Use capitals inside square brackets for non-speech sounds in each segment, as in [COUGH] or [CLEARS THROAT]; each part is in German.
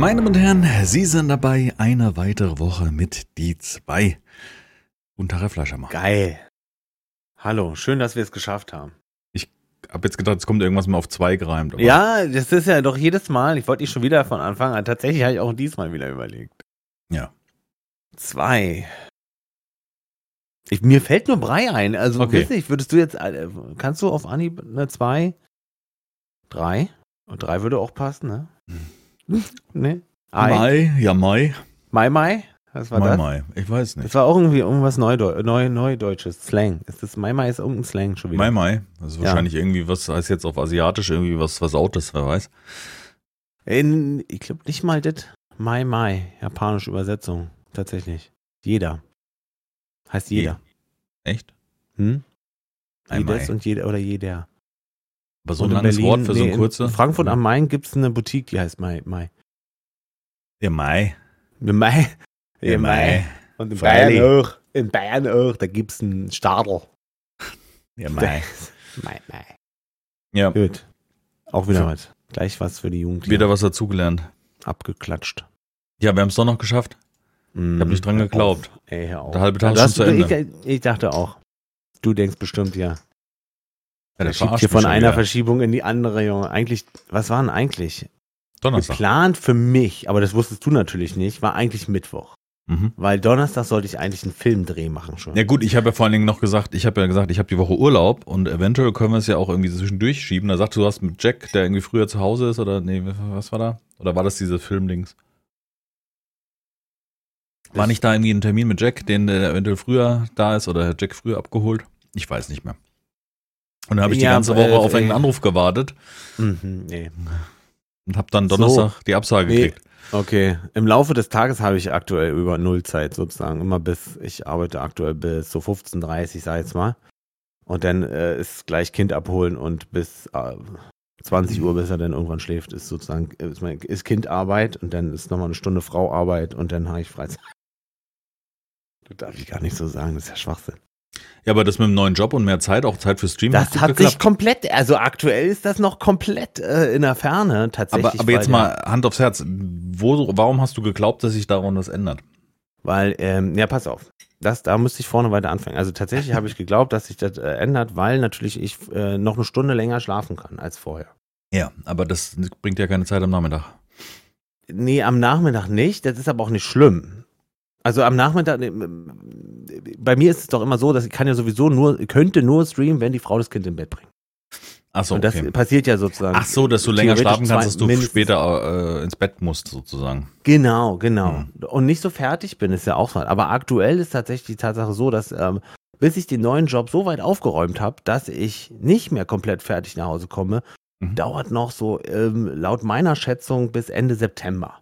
Meine Damen und Herren, Sie sind dabei eine weitere Woche mit die zwei. Guten Tag, Herr Fleischermann. Geil. Hallo, schön, dass wir es geschafft haben. Ich habe jetzt gedacht, es kommt irgendwas mal auf zwei gereimt. Ja, das ist ja doch jedes Mal. Ich wollte nicht schon wieder von Anfang an. Tatsächlich habe ich auch diesmal wieder überlegt. Ja. Zwei. Ich, mir fällt nur Brei ein. Also, Okay. weiß nicht, würdest du jetzt, äh, kannst du auf Anhieb eine zwei? Drei? Und drei würde auch passen, ne? ne? Ei. Mai, ja Mai. Mai Mai? Was war Mai, das? Mai. Ich weiß nicht. Das war auch irgendwie irgendwas Neudeu Neu Neudeutsches. Slang. Ist das Mai Mai ist irgendein Slang schon wieder? Mai, Mai. Das ist Ja. wahrscheinlich irgendwie was, heißt jetzt auf Asiatisch irgendwie was Versautes, wer weiß. In, ich glaube nicht mal das. Mai Mai. Japanische Übersetzung. Tatsächlich. Jeder. Heißt jeder. Echt? Hm? Mai Jedes und jeder oder jeder. Aber so ein langes Berlin- Wort für so nee, ein kurze. In Frankfurt am Main gibt es eine Boutique, die heißt Mai Mai. Ja, Mai. Im Mai. Im Mai. Und in Freilich. Bayern auch. In Bayern auch. Da gibt es einen Stadel. Ja, Mai. [LAUGHS] Mai Mai. Ja, Gut. Auch wieder was. Gleich was für die Jugend. wieder was dazugelernt. abgeklatscht. Ja, wir haben es doch noch geschafft. Ich hab nicht dran geglaubt. Ey, hör auf. Der halbe Tag Ja, ist schon zu Ende. Ich, ich dachte auch. Du denkst bestimmt, ja. Ja, Er der schiebt hier von einer wieder. Verschiebung in die andere, Junge. Eigentlich, was war denn eigentlich? Donnerstag. Geplant für mich, aber das wusstest du natürlich nicht, war eigentlich Mittwoch. Mhm. Weil Donnerstag sollte ich eigentlich einen Filmdreh machen schon. Ja gut, ich habe ja vor allen Dingen noch gesagt, ich habe ja gesagt, ich habe die Woche Urlaub und eventuell können wir es ja auch irgendwie zwischendurch schieben. Da sagst du, du hast mit Jack, der irgendwie früher zu Hause ist oder nee, was war da? Oder war das diese Filmdings? War nicht da irgendwie ein Termin mit Jack, den der eventuell früher da ist oder hat Jack früher abgeholt? Ich weiß nicht mehr. Und dann habe ich die Ja, ganze Woche äh, auf einen äh, Anruf gewartet Mhm, nee. und habe dann So. Donnerstag die Absage Nee. gekriegt. Okay. Im Laufe des Tages habe ich aktuell über Nullzeit sozusagen. Immer bis, ich arbeite aktuell bis so 15.30 sag ich jetzt mal. Und dann äh, ist gleich Kind abholen und bis äh, 20 Uhr, bis er dann irgendwann schläft, ist sozusagen, ist, mein, ist Kindarbeit und dann ist nochmal eine Stunde Frauarbeit und dann habe ich Freizeit. Das darf ich gar nicht so sagen, das ist ja Schwachsinn. Ja, aber das mit dem neuen Job und mehr Zeit, auch Zeit für Stream, Das hat geklappt. sich komplett, also aktuell ist das noch komplett äh, in der Ferne tatsächlich. aber, aber jetzt mal Hand aufs Herz. Wo, warum hast du geglaubt, dass sich daran was ändert? Weil, ähm, ja, pass auf. Das, da müsste ich vorne weiter anfangen. Also tatsächlich habe ich geglaubt, dass sich das äh, ändert, weil natürlich ich äh, noch eine Stunde länger schlafen kann als vorher. Ja, aber das bringt ja keine Zeit am Nachmittag. Nee, am Nachmittag nicht. Das ist aber auch nicht schlimm. Also am Nachmittag, äh, bei mir ist es doch immer so, dass ich kann ja sowieso nur, könnte nur streamen, wenn die Frau das Kind im Bett bringt. Ach so, Und das okay. passiert ja sozusagen. Ach so, dass du länger schlafen kannst, dass du mindestens- später äh, ins Bett musst, sozusagen. Genau, genau. Hm. Und nicht so fertig bin, ist ja auch so. Aber aktuell ist tatsächlich die Tatsache so, dass ähm, bis ich den neuen Job so weit aufgeräumt habe, dass ich nicht mehr komplett fertig nach Hause komme, Mhm. dauert noch so ähm, laut meiner Schätzung bis Ende September.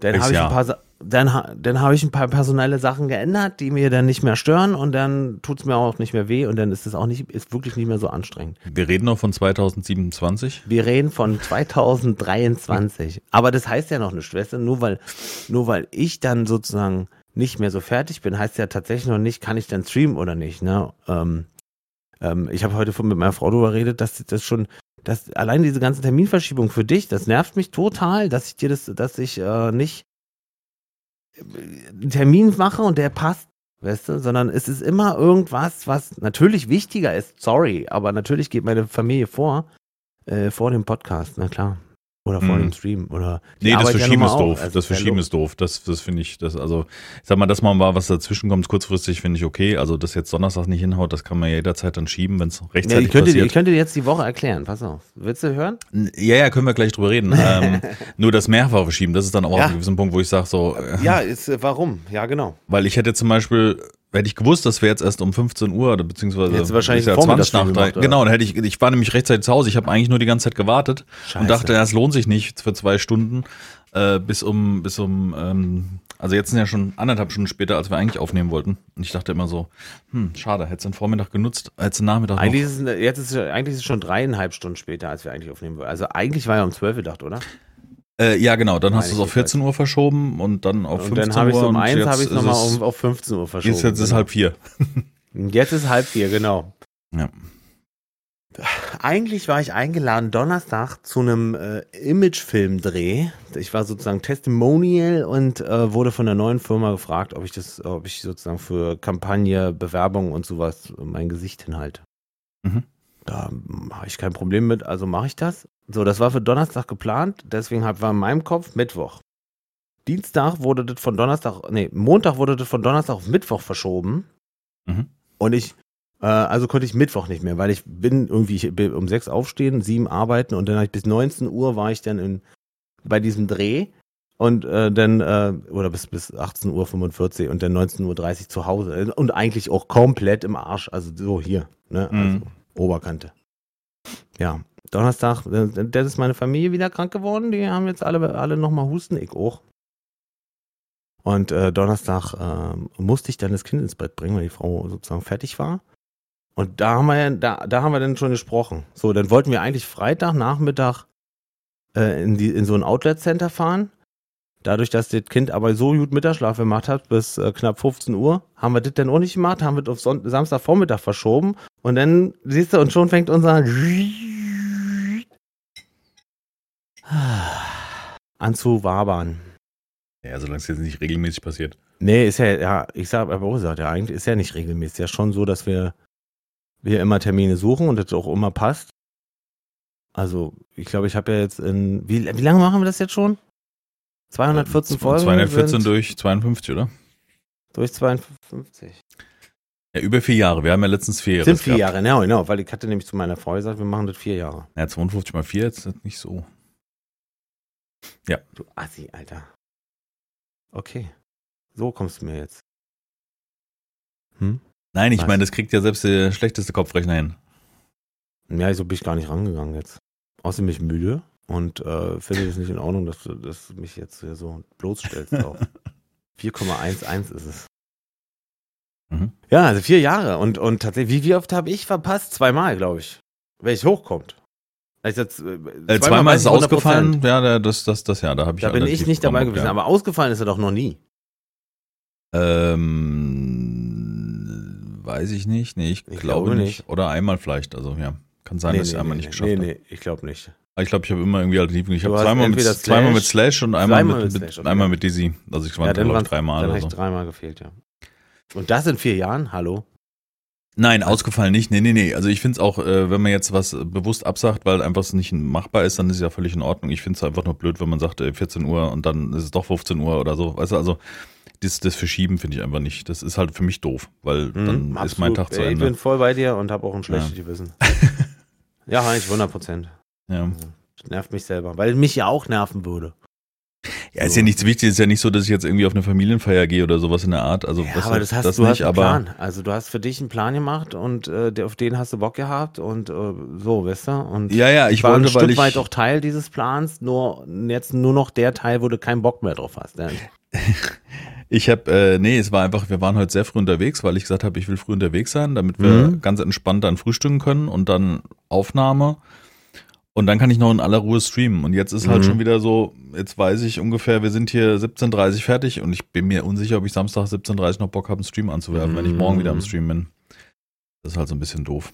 Dann habe ich, ein paar Sa- dann, dann habe ich ein paar personelle Sachen geändert, die mir dann nicht mehr stören und dann tut es mir auch nicht mehr weh und dann ist es auch nicht, ist wirklich nicht mehr so anstrengend. Wir reden noch von 2027. Wir reden von 2023. [LAUGHS] Aber das heißt ja noch eine Schwester, nur weil, nur weil ich dann sozusagen nicht mehr so fertig bin, heißt ja tatsächlich noch nicht, kann ich dann streamen oder nicht. Ne? Ähm, ähm, ich habe heute mit meiner Frau darüber geredet, dass das schon, dass allein diese ganze Terminverschiebung für dich, das nervt mich total, dass ich dir das, dass ich äh, nicht einen Termin mache und der passt. Weißt du, sondern es ist immer irgendwas, was natürlich wichtiger ist. Sorry, aber natürlich geht meine Familie vor. Äh, vor dem Podcast, na klar. Oder vor Mhm. dem Stream. Oder Nee, das ja Verschieben nun ist mal doof. Also das ist ja Verschieben ist doof. Das, das finde ich, das, also, ich sag mal, dass mal mal was dazwischen kommt, kurzfristig finde ich okay. Also, dass jetzt Donnerstag nicht hinhaut, das kann man ja jederzeit dann schieben, wenn es Ja, rechtzeitig ich, könnte, dir- ich passiert. könnte dir jetzt die Woche erklären, pass auf. Willst du hören? Ja, ja, können wir gleich drüber reden. [LAUGHS] ähm, nur das mehrfach verschieben, das ist dann auch Ja. auf einem gewissen Punkt, wo ich sage so, äh, Ja, ist, äh, warum? Ja, genau. weil ich hätte zum Beispiel, hätte ich gewusst, das wäre jetzt erst um 15 Uhr oder beziehungsweise Hättest du wahrscheinlich ja Vormittags 20 nach gemacht? Genau, dann hätte ich, ich war nämlich rechtzeitig zu Hause. Ich habe eigentlich nur die ganze Zeit gewartet Scheiße. und dachte, es lohnt sich nicht für zwei Stunden äh, bis um, bis um, ähm, also jetzt sind ja schon anderthalb Stunden später, als wir eigentlich aufnehmen wollten. Und ich dachte immer so, hm, schade, hättest du den Vormittag genutzt, hättest du den Nachmittag noch. Eigentlich ist, es, jetzt ist es, eigentlich ist es schon dreieinhalb Stunden später, als wir eigentlich aufnehmen wollten. Also eigentlich war ja um zwölf gedacht, oder? Äh, ja, genau, dann hast du es auf 14 Uhr verschoben und dann auf und 15 dann habe ich es Uhr. um und eins, jetzt habe ich nochmal auf 15 Uhr verschoben. Jetzt, jetzt ist genau. halb vier. Jetzt ist halb vier, genau. Ja. Eigentlich war ich eingeladen Donnerstag zu einem äh, Imagefilmdreh. Ich war sozusagen Testimonial und äh, wurde von der neuen Firma gefragt, ob ich das, ob ich sozusagen für Kampagne, Bewerbung und sowas mein Gesicht hinhalte. Mhm. Da habe ich kein Problem mit, also mache ich das. So, das war für Donnerstag geplant, deswegen war in meinem Kopf Mittwoch. Dienstag wurde das von Donnerstag, nee, Montag wurde das von Donnerstag auf Mittwoch verschoben. Mhm. Und ich, äh, also konnte ich Mittwoch nicht mehr, weil ich bin irgendwie, ich bin um sechs aufstehen, sieben arbeiten und dann habe ich bis 19 Uhr war ich dann in, bei diesem Dreh und äh, dann, äh, oder bis, bis 18.45 Uhr und dann 19.30 Uhr zu Hause und eigentlich auch komplett im Arsch, also so hier, ne, also Mhm. Oberkante. Ja, Donnerstag, äh, das ist meine Familie wieder krank geworden, die haben jetzt alle, alle nochmal Husten, ich auch. Und äh, Donnerstag äh, musste ich dann das Kind ins Bett bringen, weil die Frau sozusagen fertig war. Und da haben wir ja, da, da haben wir dann schon gesprochen. So, dann wollten wir eigentlich Freitag Nachmittag äh, in, die, in so ein Outlet-Center fahren. Dadurch, dass das Kind aber so gut Mittagsschlaf gemacht hat, bis äh, knapp 15 Uhr, haben wir das dann auch nicht gemacht, haben wir das auf Son Samstagvormittag verschoben. Und dann, siehst du, und schon fängt unser [SIGHS] an zu wabern. Ja, solange es jetzt nicht regelmäßig passiert. Nee, ist ja, ja, ich sag, aber auch gesagt, ja, eigentlich ist ja nicht regelmäßig. Ja, schon so, dass wir, wir immer Termine suchen und das auch immer passt. Also, ich glaube, ich habe ja jetzt in, wie, wie lange machen wir das jetzt schon? 214 Folgen? 214 sind durch 52, oder? durch 52. Ja, über vier Jahre. Wir haben ja letztens vier Jahre. Sind vier Jahre, genau, genau, weil ich hatte nämlich zu meiner Frau gesagt, wir machen das vier Jahre. Ja, 52 mal vier jetzt nicht so. Du Assi, Alter. Okay. So kommst du mir jetzt. Hm? Nein, ich Was? meine, das kriegt ja selbst der schlechteste Kopfrechner hin. Ja, so bin ich gar nicht rangegangen jetzt. Außerdem bin ich müde und äh, finde es nicht in Ordnung, dass du, dass du mich jetzt hier so bloßstellst auf. [LAUGHS] 4,11 ist es. Mhm. Ja, also vier Jahre. Und, und tatsächlich, wie, wie oft habe ich verpasst? Zweimal, glaube ich. Wenn es hochkommt. Also jetzt, äh, Äh, zweimal ist es weiß ich 100%. ausgefallen. Ja, da- das, das, das, ja, da habe ich Da bin ich nicht dabei gewesen. ja. Aber ausgefallen ist er doch noch nie. Ähm, weiß ich nicht. Nee, ich, Ich glaube, glaube nicht. Oder einmal vielleicht. Also, ja. Kann sein, dass ich einmal nicht geschafft nee, habe. nee, ich glaube nicht. Ich glaube, ich habe immer irgendwie Alternativen. Ich Du habe zweimal mit, entweder zweimal mit Slash- Slash und einmal mit, mit Slash, okay. einmal mit Dizzy. Also ich war Ja, dann waren ich dreimal Dann oder so. ich dreimal gefehlt, ja. Und das in vier Jahren? Hallo? Nein, ausgefallen nicht. Nee, nee, nee. Also ich finde es auch, äh, wenn man jetzt was äh, bewusst absagt, weil einfach es nicht machbar ist, dann ist es ja völlig in Ordnung. Ich finde es einfach nur blöd, wenn man sagt äh, 14 Uhr und dann ist es doch 15 Uhr oder so. Weißt du, also das, das Verschieben finde ich einfach nicht. Das ist halt für mich doof, weil dann Mhm, ist mein absolut. Tag zu Ich Ende. bin voll bei dir und habe auch ein schlechtes Ja. Gewissen. [LAUGHS] ja, eigentlich 100 Prozent. Ja. Das nervt mich selber, weil mich ja auch nerven würde. ja, ist ja nichts wichtig. Ist ja nicht so, dass ich jetzt irgendwie auf eine Familienfeier gehe oder sowas in der Art. Also Ja, was aber das hast du nicht, hast einen aber Plan. Also du hast für dich einen Plan gemacht und äh, der, auf den hast du Bock gehabt und äh, so, weißt du? Und ja, ja, ich war ein wollte, weil Stück ich weit auch Teil dieses Plans, nur jetzt nur noch der Teil, wo du keinen Bock mehr drauf hast. [LAUGHS] Ich habe, äh, nee, es war einfach, wir waren heute sehr früh unterwegs, weil ich gesagt habe, ich will früh unterwegs sein, damit wir Mhm. ganz entspannt dann frühstücken können und dann Aufnahme. Und dann kann ich noch in aller Ruhe streamen. Und jetzt ist halt Mhm. schon wieder so, jetzt weiß ich ungefähr, wir sind hier 17.30 fertig und ich bin mir unsicher, ob ich Samstag 17.30 noch Bock habe, einen Stream anzuwerfen, wenn ich morgen wieder am Mhm. Stream bin. Das ist halt so ein bisschen doof.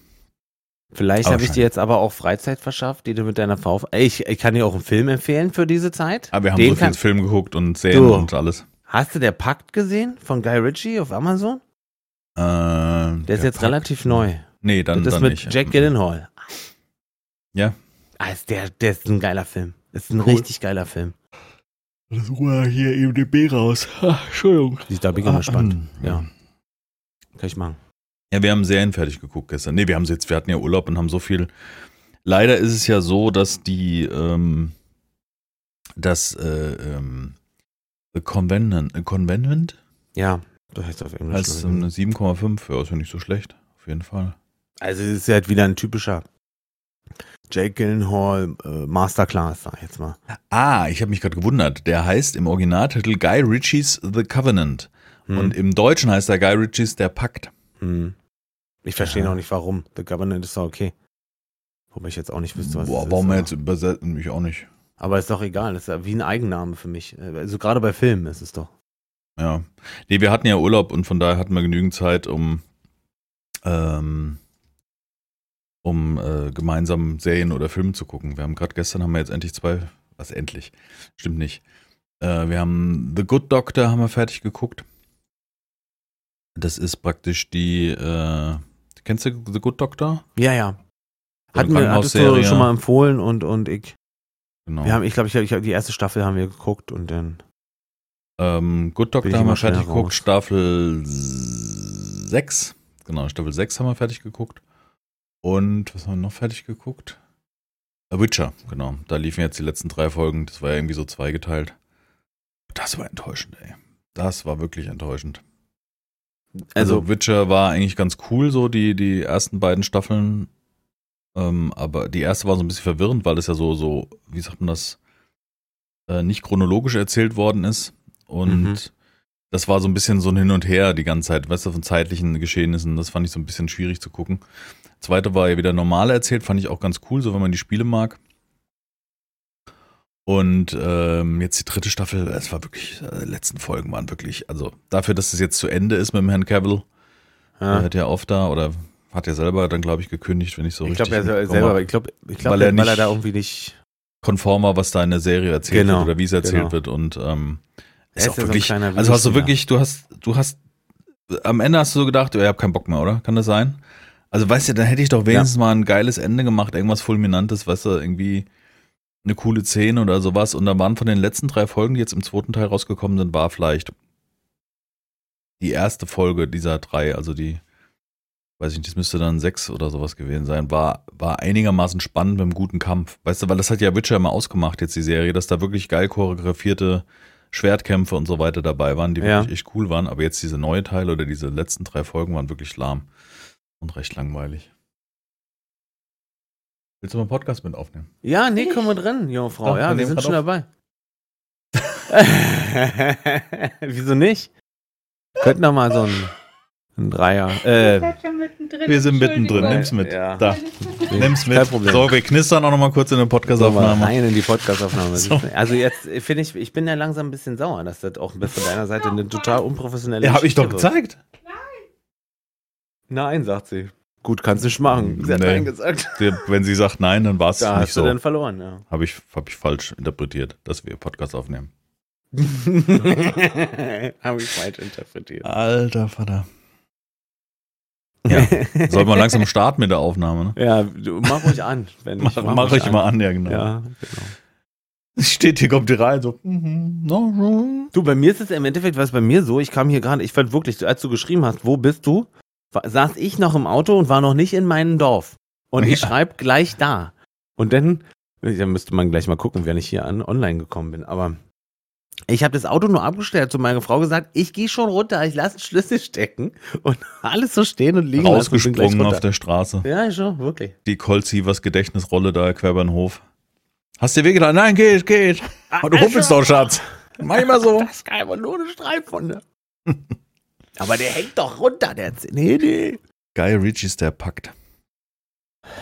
Vielleicht habe ich dir jetzt aber auch Freizeit verschafft, die du mit deiner Frau. Ich, ich kann dir auch einen Film empfehlen für diese Zeit. Aber wir haben Den so viel kann, Film geguckt und Serien Du. und alles. Hast du der Pakt gesehen von Guy Ritchie auf Amazon? Äh, Der ist jetzt relativ neu. Nee, dann, das ist dann mit nicht. Jack Gyllenhaal. Ja. Ah, ist der, der ist ein geiler Film. Ist ein Cool. richtig geiler Film. Ruhe hier IMDB raus. [LAUGHS] Ah, Entschuldigung. Da bin ich mal gespannt. Ah, Ja, kann ich machen. Ja, wir haben Serien fertig geguckt gestern. Nee, wir haben jetzt, wir hatten ja Urlaub und haben so viel. Leider ist es ja so, dass die, ähm, das, äh, ähm, The Convenant, äh, Convenant Ja, das heißt auf Englisch. als ähm, eine 7,5, ja, ist ja nicht so schlecht. Auf jeden Fall. Also es ist halt wieder ein typischer Jake Gyllenhaal äh, Masterclass, sag ich jetzt mal. Ah, ich habe mich gerade gewundert. Der heißt im Originaltitel Guy Ritchies The Covenant. Hm. Und im Deutschen heißt er Guy Ritchies Der Pakt. Hm. Ich verstehe Ja. noch nicht warum. The Government ist doch okay. Wobei ich jetzt auch nicht wüsste, was Boah, warum ist. er jetzt übersetzen? Mich auch nicht. Aber ist doch egal, das ist ja wie ein Eigenname für mich. Also gerade bei Filmen ist es doch. Ja. Nee, wir hatten ja Urlaub und von daher hatten wir genügend Zeit, um, ähm, um äh, gemeinsam Serien oder Filme zu gucken. Wir haben gerade gestern haben wir jetzt endlich zwei, was endlich? Stimmt nicht. Äh, wir haben The Good Doctor haben wir fertig geguckt. Das ist praktisch die, äh, kennst du The Good Doctor? Ja, ja. So Hatten wir, hattest du schon mal empfohlen und, und ich. Genau. Wir haben, ich glaube, ich, ich, die erste Staffel haben wir geguckt und dann. Ähm, Good Doctor ich haben wir fertig geguckt. Staffel 6. Genau, Staffel 6 haben wir fertig geguckt. Und was haben wir noch fertig geguckt? A Witcher, genau. Da liefen jetzt die letzten drei Folgen. Das war ja irgendwie so zweigeteilt. Das war enttäuschend, ey. Das war wirklich enttäuschend. Also, Also, Witcher war eigentlich ganz cool, so die, die ersten beiden Staffeln. Ähm, aber die erste war so ein bisschen verwirrend, weil es ja so, so, wie sagt man das, äh, nicht chronologisch erzählt worden ist. Und Mhm. das war so ein bisschen so ein Hin und Her die ganze Zeit, weißt du, von zeitlichen Geschehnissen. Das fand ich so ein bisschen schwierig zu gucken. Zweite war ja wieder normal erzählt, fand ich auch ganz cool, so wenn man die Spiele mag. Und ähm, jetzt die dritte Staffel, es war wirklich, äh, die letzten Folgen waren wirklich, also dafür, dass es jetzt zu Ende ist mit dem Herrn Cavill, er ja. hat ja oft da oder hat ja selber dann, glaube ich, gekündigt, wenn ich so ich richtig glaube, er selber, habe. ich glaube, ich glaub, Weil weil, er er, nicht- da irgendwie nicht. konform war, was da in der Serie erzählt Genau, wird oder wie es erzählt genau. wird. Und ähm, Er ist ist auch so wirklich, kleiner also hast du wirklich, du hast, du hast, am Ende hast du so gedacht, ja, ich hab keinen Bock mehr, oder? Kann das sein? Also weißt du, dann hätte ich doch wenigstens mal ein geiles Ende gemacht, irgendwas Fulminantes, weißt du, irgendwie eine coole Szene oder sowas. Und da waren von den letzten drei Folgen, die jetzt im zweiten Teil rausgekommen sind, war vielleicht die erste Folge dieser drei, also die, weiß ich nicht, das müsste dann sechs oder sowas gewesen sein, war, war einigermaßen spannend mit einem guten Kampf. Weißt du, weil das hat ja Witcher immer ausgemacht, jetzt die Serie, dass da wirklich geil choreografierte Schwertkämpfe und so weiter dabei waren, die Ja. wirklich echt cool waren. Aber jetzt diese neue Teile oder diese letzten drei Folgen waren wirklich lahm und recht langweilig. Willst du mal einen Podcast mit aufnehmen? Ja, nee, kommen wir drin, junge Frau. Doch, wir ja, wir sind schon auf. dabei. [LAUGHS] [LAUGHS] Wieso nicht? Könnten doch mal so ein, ein Dreier. Äh. Wir sind mittendrin, nimm's mit. Ja. Da, nimm's mit. Kein Problem. So, wir knistern auch noch mal kurz in der mal Podcast-Aufnahme. rein in die Podcast-Aufnahme. So. Also jetzt finde ich, ich bin ja langsam ein bisschen sauer, dass das auch von deiner Seite eine total unprofessionelle Ja, hab ich doch Geschichte wird. Nein, sagt sie. Gut, kannst du nicht machen. Sie hat Nee. Nein gesagt. Wenn sie sagt nein, dann war es [LAUGHS] Da nicht hast du so. dann verloren, ja. Habe ich, hab ich falsch interpretiert, dass wir Podcast aufnehmen. [LAUGHS] Habe ich falsch interpretiert. Alter Vater. Ja, soll man langsam [LAUGHS] starten mit der Aufnahme, ne? Ja, du, mach ruhig an. Wenn Mach, ich, mach ruhig ich mal an, ja genau. Ja, genau. Steht hier, kommt hier rein, so. mhm, no. Du, bei mir ist es im Endeffekt, was bei mir so, ich kam hier gerade, ich fand wirklich, als du geschrieben hast, wo bist du, saß ich noch im Auto und war noch nicht in meinem Dorf. Und ich Ja. schreibe gleich da. Und dann, da müsste man gleich mal gucken, wenn ich hier an online gekommen bin. Aber ich habe das Auto nur abgestellt, zu meiner Frau gesagt, ich gehe schon runter, ich lasse den Schlüssel stecken und [LAUGHS] alles so stehen und liegen und Rausgesprungen auf der Straße. Ja, schon, wirklich. Die Colt Sievers Gedächtnisrolle da quer über den Hof. Hast dir wehgetan? Nein, geht, geht. Aber du humpelst doch, Schatz. [LAUGHS] Mach immer so. Das ist einfach nur eine Streifwunde. [LAUGHS] Aber der hängt doch runter, der Z Nee, nee. Guy Ritchie ist der packt.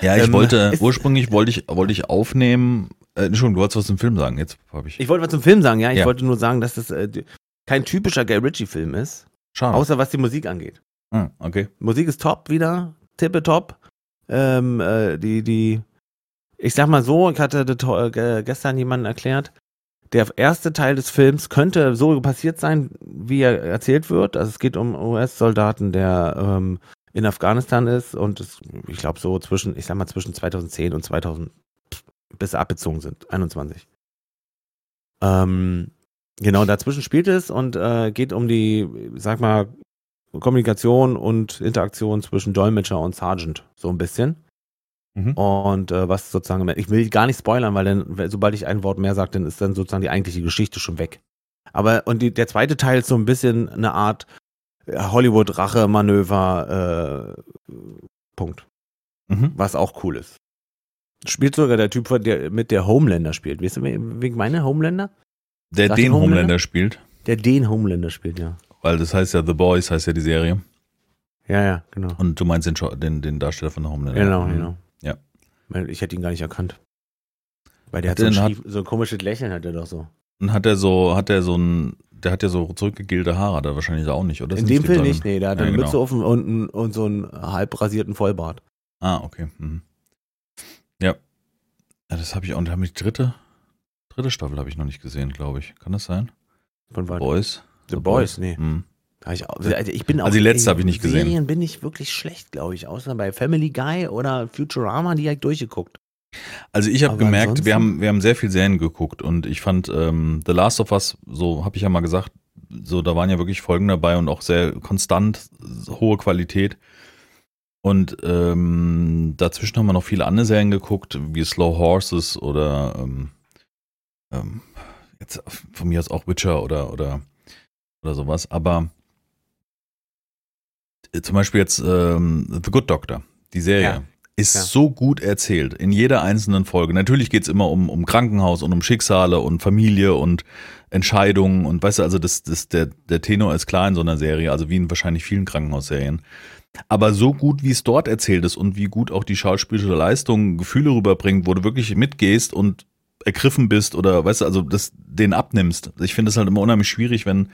Ja, ich Ähm, wollte, ursprünglich wollte ich, wollte ich aufnehmen. Äh, Entschuldigung, du wolltest was zum Film sagen. Jetzt habe ich. Ich wollte was zum Film sagen, ja. Ich Ja. wollte nur sagen, dass das äh, kein typischer Guy Ritchie-Film ist, Schade. außer was die Musik angeht. Ah, okay. Musik ist top wieder, tippe-top. Ähm, äh, die, die, ich sag mal so, ich hatte ge- gestern jemanden erklärt, der erste Teil des Films könnte so passiert sein, wie er erzählt wird. Also es geht um US-Soldaten, der ähm, in Afghanistan ist und es, ich glaube so zwischen, ich sag mal zwischen 2010 und 2000 bis abgezogen sind, 21. Ähm, genau, dazwischen spielt es und äh, geht um die, sag mal, Kommunikation und Interaktion zwischen Dolmetscher und Sergeant, so ein bisschen. Mhm. Und äh, was sozusagen, ich will gar nicht spoilern, weil dann, sobald ich ein Wort mehr sage, dann ist dann sozusagen die eigentliche Geschichte schon weg. Aber, und die, der zweite Teil ist so ein bisschen eine Art äh, Hollywood-Rache-Manöver, äh, Punkt. Mhm. Was auch cool ist. Spielt sogar der Typ, der mit der Homelander spielt. Weißt du, wegen meiner Homelander? Der Sagt den Homelander? Homelander spielt. Der den Homelander spielt, ja. Weil das heißt ja The Boys, heißt ja die Serie. Ja, ja, genau. Und du meinst den, den, den Darsteller von der Homelander. Genau, Mhm. genau. Ich hätte ihn gar nicht erkannt. Weil der hat, Hat so ein, hat- so ein komisches Lächeln, hat er doch so. Und hat er so, hat er so ein, der hat ja so zurückgegelte Haare, er wahrscheinlich auch nicht, oder? In dem Film da- nicht, nee, der hat Ja, eine genau. Mütze dem- und, und so einen halb rasierten Vollbart. Ah, okay. Mhm. Ja. ja. Das habe ich auch, und haben die dritte, dritte Staffel habe ich noch nicht gesehen, glaube ich. Kann das sein? Von? Boys? The Boys, nee. Mhm. Ich, also ich bin auch, Also die letzte in hab ich nicht gesehen. Serien bin ich wirklich schlecht, glaube ich. Außer bei Family Guy oder Futurama, die habe ich durchgeguckt. Also ich habe gemerkt, ansonsten- wir haben, wir haben sehr viel Serien geguckt und ich fand ähm, The Last of Us, so habe ich ja mal gesagt, so da waren ja wirklich Folgen dabei und auch sehr konstant hohe Qualität. Und ähm, dazwischen haben wir noch viele andere Serien geguckt, wie Slow Horses oder ähm, ähm, jetzt von mir aus auch Witcher oder oder oder sowas. Aber zum Beispiel jetzt ähm, The Good Doctor, die Serie Ja. ist Ja. so gut erzählt in jeder einzelnen Folge. Natürlich geht's immer um, um Krankenhaus und um Schicksale und Familie und Entscheidungen und weißt du, also das, das, der, der Tenor ist klar in so einer Serie, also wie in wahrscheinlich vielen Krankenhausserien. Aber so gut, wie es dort erzählt ist und wie gut auch die schauspielerische Leistung Gefühle rüberbringt, wo du wirklich mitgehst und ergriffen bist oder weißt du, also das den abnimmst. Ich finde es halt immer unheimlich schwierig, wenn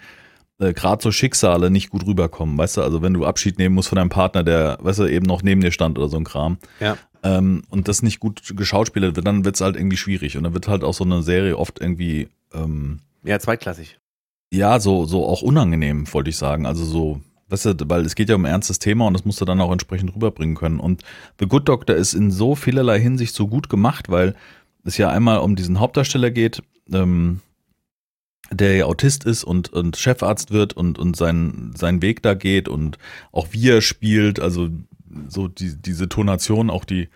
äh, gerade so Schicksale nicht gut rüberkommen, weißt du, also wenn du Abschied nehmen musst von deinem Partner, der, weißt du, eben noch neben dir stand oder so ein Kram. Ja. Ähm, und das nicht gut geschauspielert wird, dann wird's halt irgendwie schwierig. Und dann wird halt auch so eine Serie oft irgendwie, ähm, Ja, zweitklassig. ja, so, so auch unangenehm, wollte ich sagen. Also so, weißt du, weil es geht ja um ein ernstes Thema und das musst du dann auch entsprechend rüberbringen können. Und The Good Doctor ist in so vielerlei Hinsicht so gut gemacht, weil es ja einmal um diesen Hauptdarsteller geht, ähm, der ja Autist ist und, und Chefarzt wird und, und sein, sein Weg da geht und auch wie er spielt, also so die, diese Tonation, auch die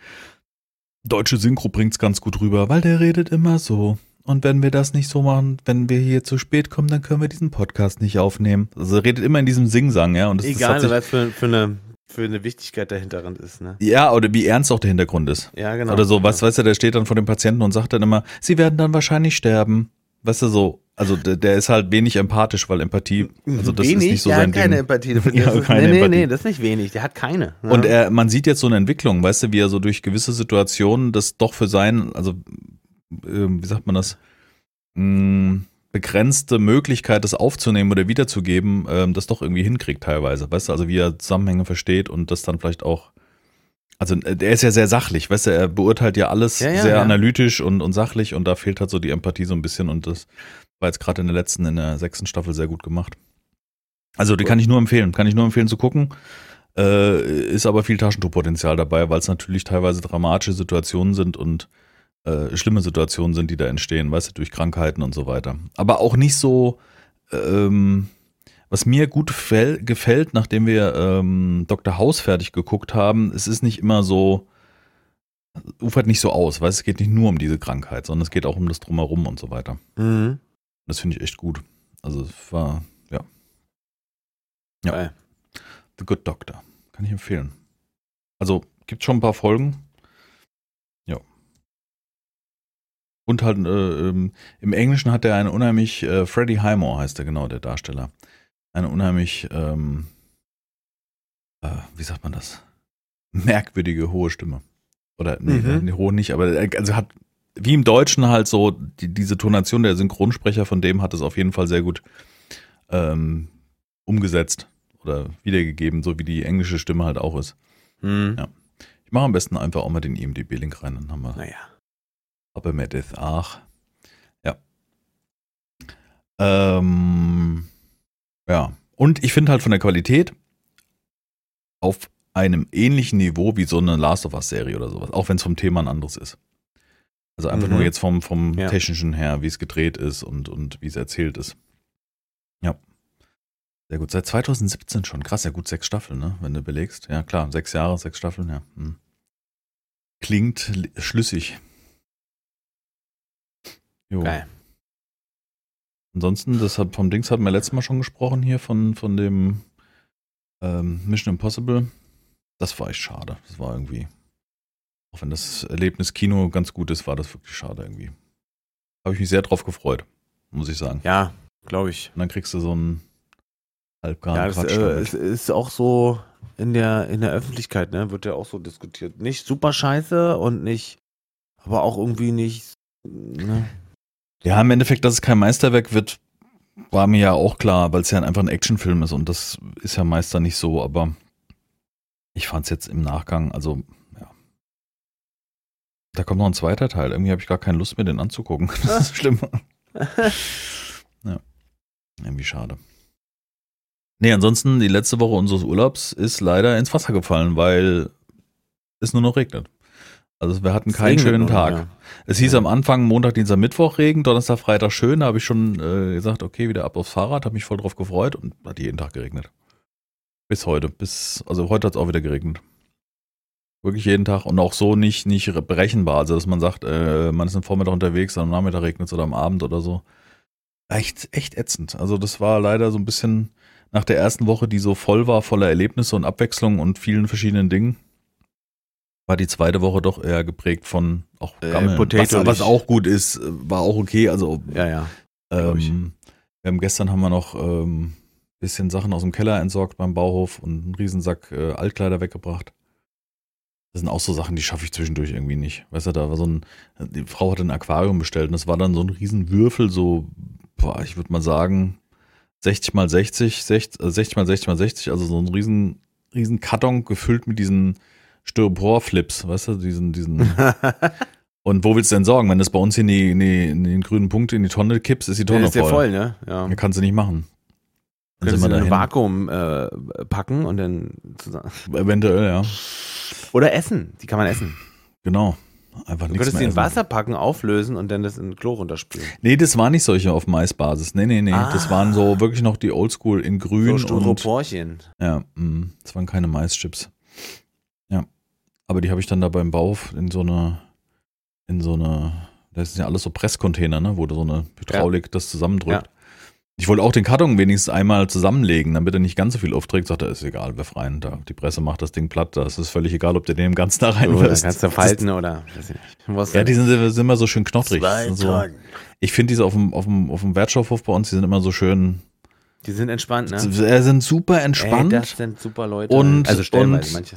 deutsche Synchro bringt's ganz gut rüber, weil der redet immer so. Und wenn wir das nicht so machen, wenn wir hier zu spät kommen, dann können wir diesen Podcast nicht aufnehmen. Also er redet immer in diesem Singsang, ja. Und das, das Egal, sich, was für, für, eine, für eine Wichtigkeit dahinter ist, ne? ja, oder wie ernst auch der Hintergrund ist. Ja, genau. Oder so, was, ja. weißt du, der steht dann vor dem Patienten und sagt dann immer, sie werden dann wahrscheinlich sterben. Weißt du, so, also der, der ist halt wenig empathisch, weil Empathie, also das wenig, ist nicht so der sein hat keine Ding. Empathie. [LAUGHS] Das Ja, ist, keine nee, nee, Empathie. nee, das ist nicht wenig. Der hat keine. Ja. Und er, man sieht jetzt so eine Entwicklung, weißt du, wie er so durch gewisse Situationen das doch für sein, also ähm, wie sagt man das, mh, begrenzte Möglichkeit, das aufzunehmen oder wiederzugeben, ähm, das doch irgendwie hinkriegt teilweise, weißt du, also wie er Zusammenhänge versteht und das dann vielleicht auch, also der ist ja sehr sachlich, weißt du, er beurteilt ja alles Ja, ja, sehr ja. analytisch und, und sachlich und da fehlt halt so die Empathie so ein bisschen und das war jetzt gerade in der letzten, in der sechsten Staffel sehr gut gemacht. Also die kann ich nur empfehlen, kann ich nur empfehlen zu gucken. Äh, ist aber viel Taschentuchpotenzial dabei, weil es natürlich teilweise dramatische Situationen sind und äh, schlimme Situationen sind, die da entstehen, weißt du, durch Krankheiten und so weiter. Aber auch nicht so, ähm, was mir gut gefäll, gefällt, nachdem wir ähm, Dr. House fertig geguckt haben, es ist nicht immer so, ufert nicht so aus, weißt du, es geht nicht nur um diese Krankheit, sondern es geht auch um das Drumherum und so weiter. Mhm. Das finde ich echt gut. Also es war, ja. Ja. Geil. The Good Doctor. Kann ich empfehlen. Also gibt schon ein paar Folgen. Ja. Und halt äh, ähm, im Englischen hat er eine unheimlich, äh, Freddie Highmore heißt er genau, der Darsteller. Eine unheimlich, ähm, äh, wie sagt man das? Merkwürdige hohe Stimme. Oder nee, Mhm. nee, hohe nicht, aber er also hat wie im Deutschen halt so die, diese Tonation der Synchronsprecher von dem hat es auf jeden Fall sehr gut ähm, umgesetzt oder wiedergegeben, so wie die englische Stimme halt auch ist. Mhm. Ja. Ich mache am besten einfach auch mal den IMDb-Link rein, dann haben wir Naja. aber mit ist ach. Ja. Ähm, ja. Und ich finde halt von der Qualität auf einem ähnlichen Niveau wie so eine Last of Us-Serie oder sowas, auch wenn es vom Thema ein anderes ist. Also einfach Mhm. nur jetzt vom, vom Ja. Technischen her, wie es gedreht ist und, und wie es erzählt ist. Ja. Sehr gut. Seit 2017 schon. Krass, ja gut, sechs Staffeln, ne? Wenn du belegst. Ja, klar, sechs Jahre, sechs Staffeln, ja. Hm. Klingt li- schlüssig. Jo. Geil. Ansonsten, das hat, vom Dings hatten wir letztes Mal schon gesprochen hier, von, von dem ähm, Mission Impossible. Das war echt schade. Das war irgendwie, auch wenn das Erlebnis Kino ganz gut ist, war das wirklich schade irgendwie. Habe ich mich sehr drauf gefreut, muss ich sagen. Ja, glaube ich. Und dann kriegst du so einen halbgaren Ja, das, Quatsch äh, damit. es ist auch so in der, in der Öffentlichkeit, ne, wird ja auch so diskutiert. Nicht super scheiße und nicht, aber auch irgendwie nicht Ne? Ja, im Endeffekt, dass es kein Meisterwerk wird, war mir ja auch klar, weil es ja einfach ein Actionfilm ist und das ist ja meist dann nicht so, aber ich fand es jetzt im Nachgang, also ja. Da kommt noch ein zweiter Teil. Irgendwie habe ich gar keine Lust mehr, den anzugucken. [LAUGHS] Das ist schlimm. [LAUGHS] ja. Irgendwie schade. Nee, ansonsten, die letzte Woche unseres Urlaubs ist leider ins Wasser gefallen, weil es nur noch regnet. Also wir hatten keinen schönen Tag. ja. Es hieß Ja. am Anfang Montag, Dienstag, Mittwoch Regen, Donnerstag, Freitag schön. Da habe ich schon äh, gesagt, okay, wieder ab aufs Fahrrad, habe mich voll drauf gefreut und hat jeden Tag geregnet. Bis heute. Bis, also heute hat es auch wieder geregnet. Wirklich jeden Tag und auch so nicht, nicht berechenbar. Also, dass man sagt, äh, man ist am Vormittag unterwegs, am Nachmittag regnet es oder am Abend oder so. Echt, echt ätzend. Also, das war leider so ein bisschen nach der ersten Woche, die so voll war, voller Erlebnisse und Abwechslung und vielen verschiedenen Dingen, war die zweite Woche doch eher geprägt von auch Äh, Gammeln. Potato was, was auch gut ist, äh, war auch okay. Also Ja, ja. ähm, wir haben gestern haben wir noch ähm, bisschen Sachen aus dem Keller entsorgt beim Bauhof und einen Riesensack äh, Altkleider weggebracht. Das sind auch so Sachen, die schaffe ich zwischendurch irgendwie nicht. Weißt du, da war so ein, die Frau hatte ein Aquarium bestellt und das war dann so ein Riesenwürfel, so, boah, ich würde mal sagen, 60 mal 60, 60, äh, 60 mal 60 mal 60, also so ein riesen, riesen Karton gefüllt mit diesen Styropor-Flips, weißt du, diesen, diesen. [LAUGHS] und wo willst du denn sorgen? Wenn das bei uns in, die, in, die, in den grünen Punkt in die Tonne kippst, ist die Tonne ist ja voll. voll, ne? Ja, kannst du nicht machen. Dann Könntest sind wir in ein. Vakuum äh, packen und dann zusammen. Eventuell, ja. Oder essen. Die kann man essen. Genau. Einfach Du könntest die in. Wasser packen, auflösen und dann das in Klo runterspülen. Nee, das waren nicht solche auf Maisbasis. Nee, nee, nee. Das Ah. waren so wirklich noch die Oldschool in grün So und Styroporchen. ja, mh, das waren keine Maischips. Ja. Aber die habe ich dann da beim Bauhof in so eine in so eine das sind ja alles so Presscontainer, ne, wo du so eine Hydraulik das zusammendrückt. Ja. Ich wollte auch den Karton wenigstens einmal zusammenlegen, damit er nicht ganz so viel aufträgt. Sagt er, ist egal, wirf rein. Da, die Presse macht das Ding platt. Das ist völlig egal, ob du den im Ganzen da reinwirfst. kannst du falten oder Ja, denn? die sind, sind immer so schön knottrig. So, ich finde diese auf dem, auf, dem, auf dem Wertstoffhof bei uns, die sind immer so schön, Die sind entspannt, ne? äh, sind super entspannt. Ey, das sind super Leute. Und- also stellenweise und- manche.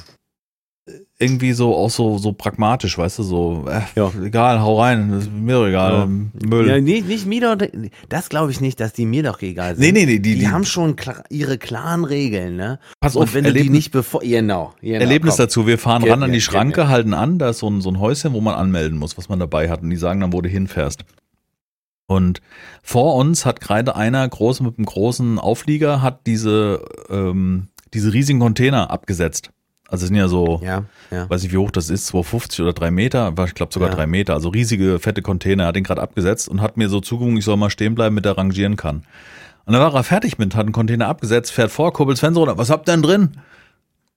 Irgendwie so auch so, so pragmatisch, weißt du, so, äh, Ja. egal, hau rein, ist mir doch egal, Ja. Müll. Ja, nicht, nicht mir doch, das glaube ich nicht, dass die mir doch egal sind. nee, nee, nee, die, Die, die, haben schon klar, ihre klaren Regeln, ne? pass Und auf, wenn du die Erlebnis, nicht bevor, genau, genau Erlebnis komm. dazu, wir fahren Gib ran an die Schranke, halten an, da ist so ein, so ein Häuschen, wo man anmelden muss, was man dabei hat und die sagen dann, wo du hinfährst. Und vor uns hat gerade einer groß mit einem großen Auflieger hat diese, ähm, diese riesigen Container abgesetzt. Also es sind ja so, Ja, ja. weiß nicht wie hoch das ist, 250 oder 3 Meter, ich glaube sogar Ja. 3 Meter, also riesige fette Container, er hat den gerade abgesetzt und hat mir so zugewunken, ich soll mal stehen bleiben, damit er rangieren kann. Und dann war er fertig mit, hat einen Container abgesetzt, fährt vor, kurbelt das Fenster runter, was habt ihr denn drin?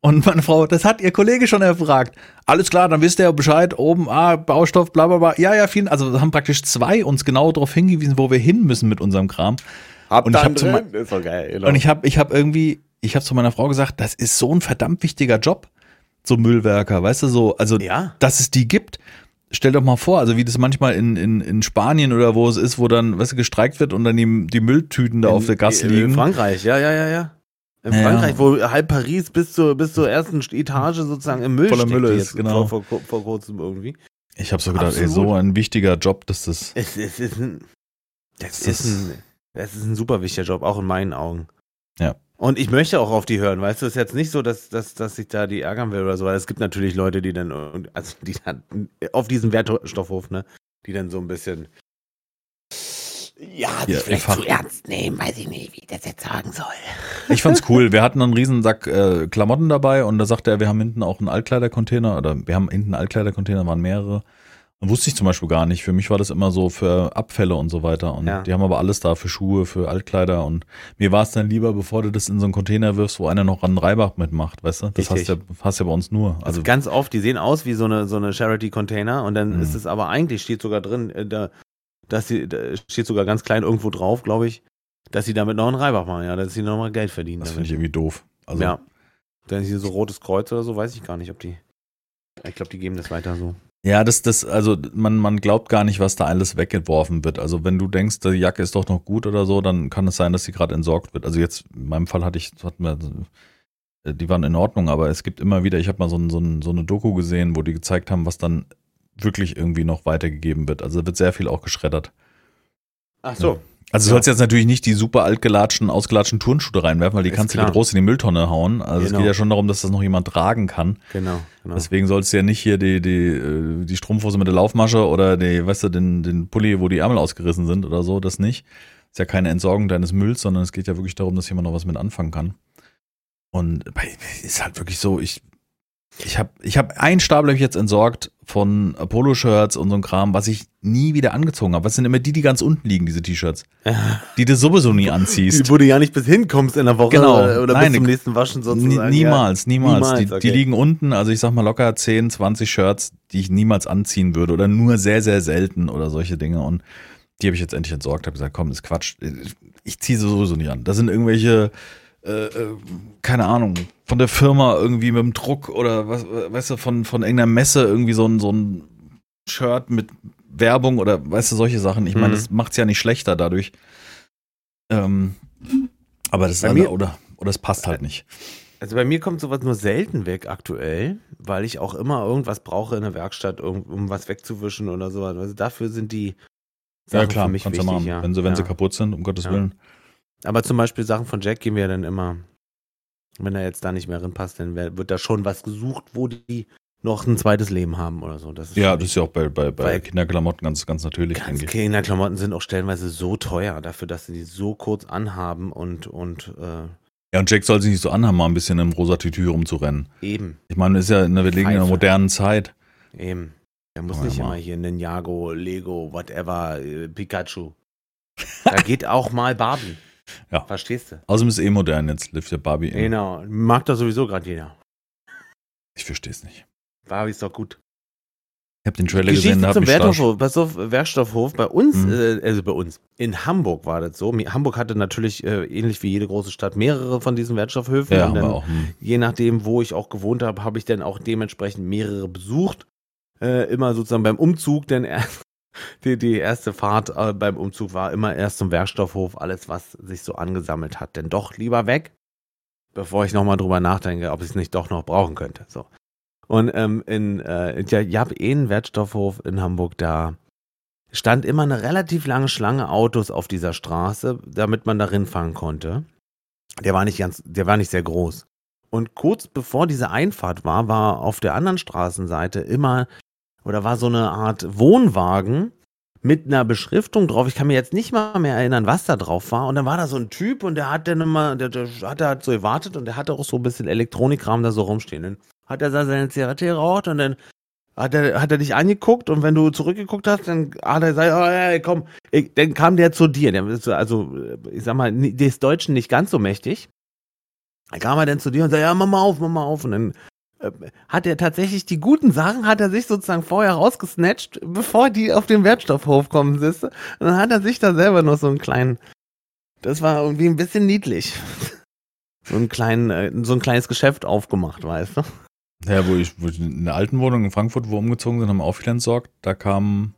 Und meine Frau, das hat ihr Kollege schon erfragt. Alles klar, dann wisst ihr ja Bescheid, oben, ah, Baustoff, bla bla bla. Ja, ja, vielen, also haben praktisch zwei uns genau darauf hingewiesen, wo wir hin müssen mit unserem Kram. Hab Und ich dann hab zu drin, ist doch geil. Genau. Und ich habe ich hab irgendwie, ich habe zu meiner Frau gesagt, das ist so ein verdammt wichtiger Job, so Müllwerker, weißt du, so, also, Ja. dass es die gibt. Stell doch mal vor, also wie das manchmal in, in, in Spanien oder wo es ist, wo dann, weißt du, gestreikt wird und dann die, die Mülltüten da auf der Gasse in, In liegen. Frankreich, ja, ja, ja, ja. In Ja, Frankreich, wo halb Paris bis zur, bis zur ersten Etage sozusagen im Müll Voller Müll ist, genau. Vor, vor, vor kurzem irgendwie. Ich habe so gedacht, ey, so ein wichtiger Job, dass das. Es, es ist ein, das Das ist ein, das ist ein super wichtiger Job, auch in meinen Augen. Ja. Und ich möchte auch auf die hören, weißt du, es ist jetzt nicht so, dass, dass, dass ich da die ärgern will oder so, weil es gibt natürlich Leute, die dann, also die dann auf diesem Wertstoffhof, ne, die dann so ein bisschen, ja, Ja, vielleicht zu ernst nehmen, weiß ich nicht, wie ich das jetzt sagen soll. Ich fand's [LAUGHS] cool. Wir hatten einen riesen Sack äh, Klamotten dabei und da sagte er, wir haben hinten auch einen Altkleidercontainer oder wir haben hinten einen Altkleidercontainer, waren mehrere. Wusste ich zum Beispiel gar nicht. Für mich war das immer so für Abfälle und so weiter. Und Ja. die haben aber alles da für Schuhe, für Altkleider. Und mir war es dann lieber, bevor du das in so einen Container wirfst, wo einer noch an Reibach mitmacht, weißt du? Das hast Richtig. ja, hast ja bei uns nur. Also Also ganz oft, die sehen aus wie so eine, so eine Charity-Container und dann Mhm. ist es aber eigentlich, steht sogar drin, äh, da, dass sie, da steht sogar ganz klein irgendwo drauf, glaube ich, dass sie damit noch einen Reibach machen, ja, dass sie nochmal Geld verdienen. das finde ich irgendwie doof. Also ja. Dann ist hier so Rotes Kreuz oder so, weiß ich gar nicht, ob die. Ich glaube, die geben das weiter so. Ja, das, das, also man, man glaubt gar nicht, was da alles weggeworfen wird. Also wenn du denkst, die Jacke ist doch noch gut oder so, dann kann es sein, dass sie gerade entsorgt wird. Also jetzt, in meinem Fall hatte ich, hatten wir, äh, die waren in Ordnung, aber es gibt immer wieder, ich habe mal so, ein, so, ein, so eine Doku gesehen, wo die gezeigt haben, was dann wirklich irgendwie noch weitergegeben wird. Also wird sehr viel auch geschreddert. Ach so. Also du Ja. sollst jetzt natürlich nicht die super altgelatschten, ausgelatschten Turnschuhe reinwerfen, weil die Ist kannst du klar. getrost in die Mülltonne hauen. Also es Genau. geht ja schon darum, dass das noch jemand tragen kann. Genau, genau. Deswegen sollst du ja nicht hier die, die, äh, die Strumpfhose mit der Laufmasche oder die, weißt du, den, den Pulli, wo die Ärmel ausgerissen sind oder so, das nicht. Ist ja keine Entsorgung deines Mülls, sondern es geht ja wirklich darum, dass jemand noch was mit anfangen kann. Und bei, ist halt wirklich so, ich, ich habe ich hab einen Stapel hab ich jetzt entsorgt von Polo-Shirts und so ein Kram, was ich nie wieder angezogen habe. Was sind immer die, die ganz unten liegen, diese T-Shirts? Die du sowieso nie anziehst. Wo du ja nicht bis hinkommst in der Woche Genau. oder, Nein, bis zum die- nächsten Waschen Nie- sozusagen. niemals, niemals. Niemals, die, die okay. liegen unten, also ich sag mal locker 10, 20 Shirts, die ich niemals anziehen würde oder nur sehr, sehr selten oder solche Dinge. Und die habe ich jetzt endlich entsorgt, habe gesagt, komm, das ist Quatsch. Ich ziehe sie sowieso nicht an. Das sind irgendwelche, äh, äh, keine Ahnung, von der Firma irgendwie mit dem Druck oder was, weißt du, von, von irgendeiner Messe irgendwie so ein, so ein Shirt mit Werbung oder weißt du, solche Sachen. Ich meine, Mhm. das macht's ja nicht schlechter dadurch. Ähm, aber das ist mir- oder, oder es passt halt nicht. Also bei mir kommt sowas nur selten weg aktuell, weil ich auch immer irgendwas brauche in der Werkstatt, um, um was wegzuwischen oder sowas. Also dafür sind die Sachen für mich wichtig, ja. Wenn, sie, wenn ja. sie kaputt sind, um Gottes Ja. Willen. Aber zum Beispiel Sachen von Jack gehen wir dann immer, wenn er jetzt da nicht mehr reinpasst, dann wird da schon was gesucht, wo die noch ein zweites Leben haben oder so. Das Ja, das ist ja auch bei, bei, bei Kinderklamotten ganz, ganz natürlich, Ganz. Kinderklamotten sind auch stellenweise so teuer dafür, dass sie die so kurz anhaben und, und äh, Ja, und Jack soll sich nicht so anhaben, mal ein bisschen im rosa Tütü rumzurennen. eben, Ich meine, ist ja, ne, wir leben in einer modernen Zeit. eben. Er muss man nicht ja immer hier Ninjago, Lego, whatever, äh, Pikachu. [LAUGHS] Da geht auch mal Barbie. Ja. Verstehst du? Außerdem ist es eh modern jetzt, lift der Barbie in. Genau. Mag doch sowieso gerade jeder. Ich verstehe es nicht. Barbie ist doch gut. Ich habe den Trailer gesehen, Geschichte hab zum Wertstoffhof, pass auf, Werkstoffhof. Bei uns, Mhm. äh, also bei uns, in Hamburg war das so. Hamburg hatte natürlich, äh, ähnlich wie jede große Stadt, mehrere von diesen Wertstoffhöfen. Ja, und dann, aber auch. Hm. je nachdem, wo ich auch gewohnt habe, habe ich dann auch dementsprechend mehrere besucht. Äh, immer sozusagen beim Umzug, denn [LAUGHS] er, die, die erste Fahrt äh, beim Umzug war immer erst zum Werkstoffhof, alles, was sich so angesammelt hat. Denn doch lieber weg, bevor ich nochmal drüber nachdenke, ob ich es nicht doch noch brauchen könnte. So. Und ähm, in, äh, ja, ich habe eh einen Wertstoffhof in Hamburg, da stand immer eine relativ lange Schlange Autos auf dieser Straße, damit man darin fahren konnte. Der war nicht ganz, der war nicht sehr groß. Und kurz bevor diese Einfahrt war, war auf der anderen Straßenseite immer, oder war so eine Art Wohnwagen mit einer Beschriftung drauf. Ich kann mir jetzt nicht mal mehr erinnern, was da drauf war. Und dann war da so ein Typ und der hat dann immer, der, der hat da so gewartet und der hatte auch so ein bisschen Elektronikkram da so rumstehen. Dann hat er seine Zigarette geraucht und dann hat er, hat er dich angeguckt und wenn du zurückgeguckt hast, dann hat er gesagt, oh, ja, komm, ich, dann kam der zu dir. Der also, ich sag mal, des Deutschen nicht ganz so mächtig. Dann kam er dann zu dir und sagte, ja, mach mal auf, mach mal auf. Und dann hat er tatsächlich die guten Sachen, hat er sich sozusagen vorher rausgesnatcht, bevor die auf den Wertstoffhof kommen, siehst? Und dann hat er sich da selber noch so einen kleinen, das war irgendwie ein bisschen niedlich. [LAUGHS] So ein, kleinen, äh, so ein kleines Geschäft aufgemacht, weißt du? Ja, wo ich, wo ich in der alten Wohnung in Frankfurt, wo wir umgezogen sind, haben wir auch viel entsorgt. Da kam,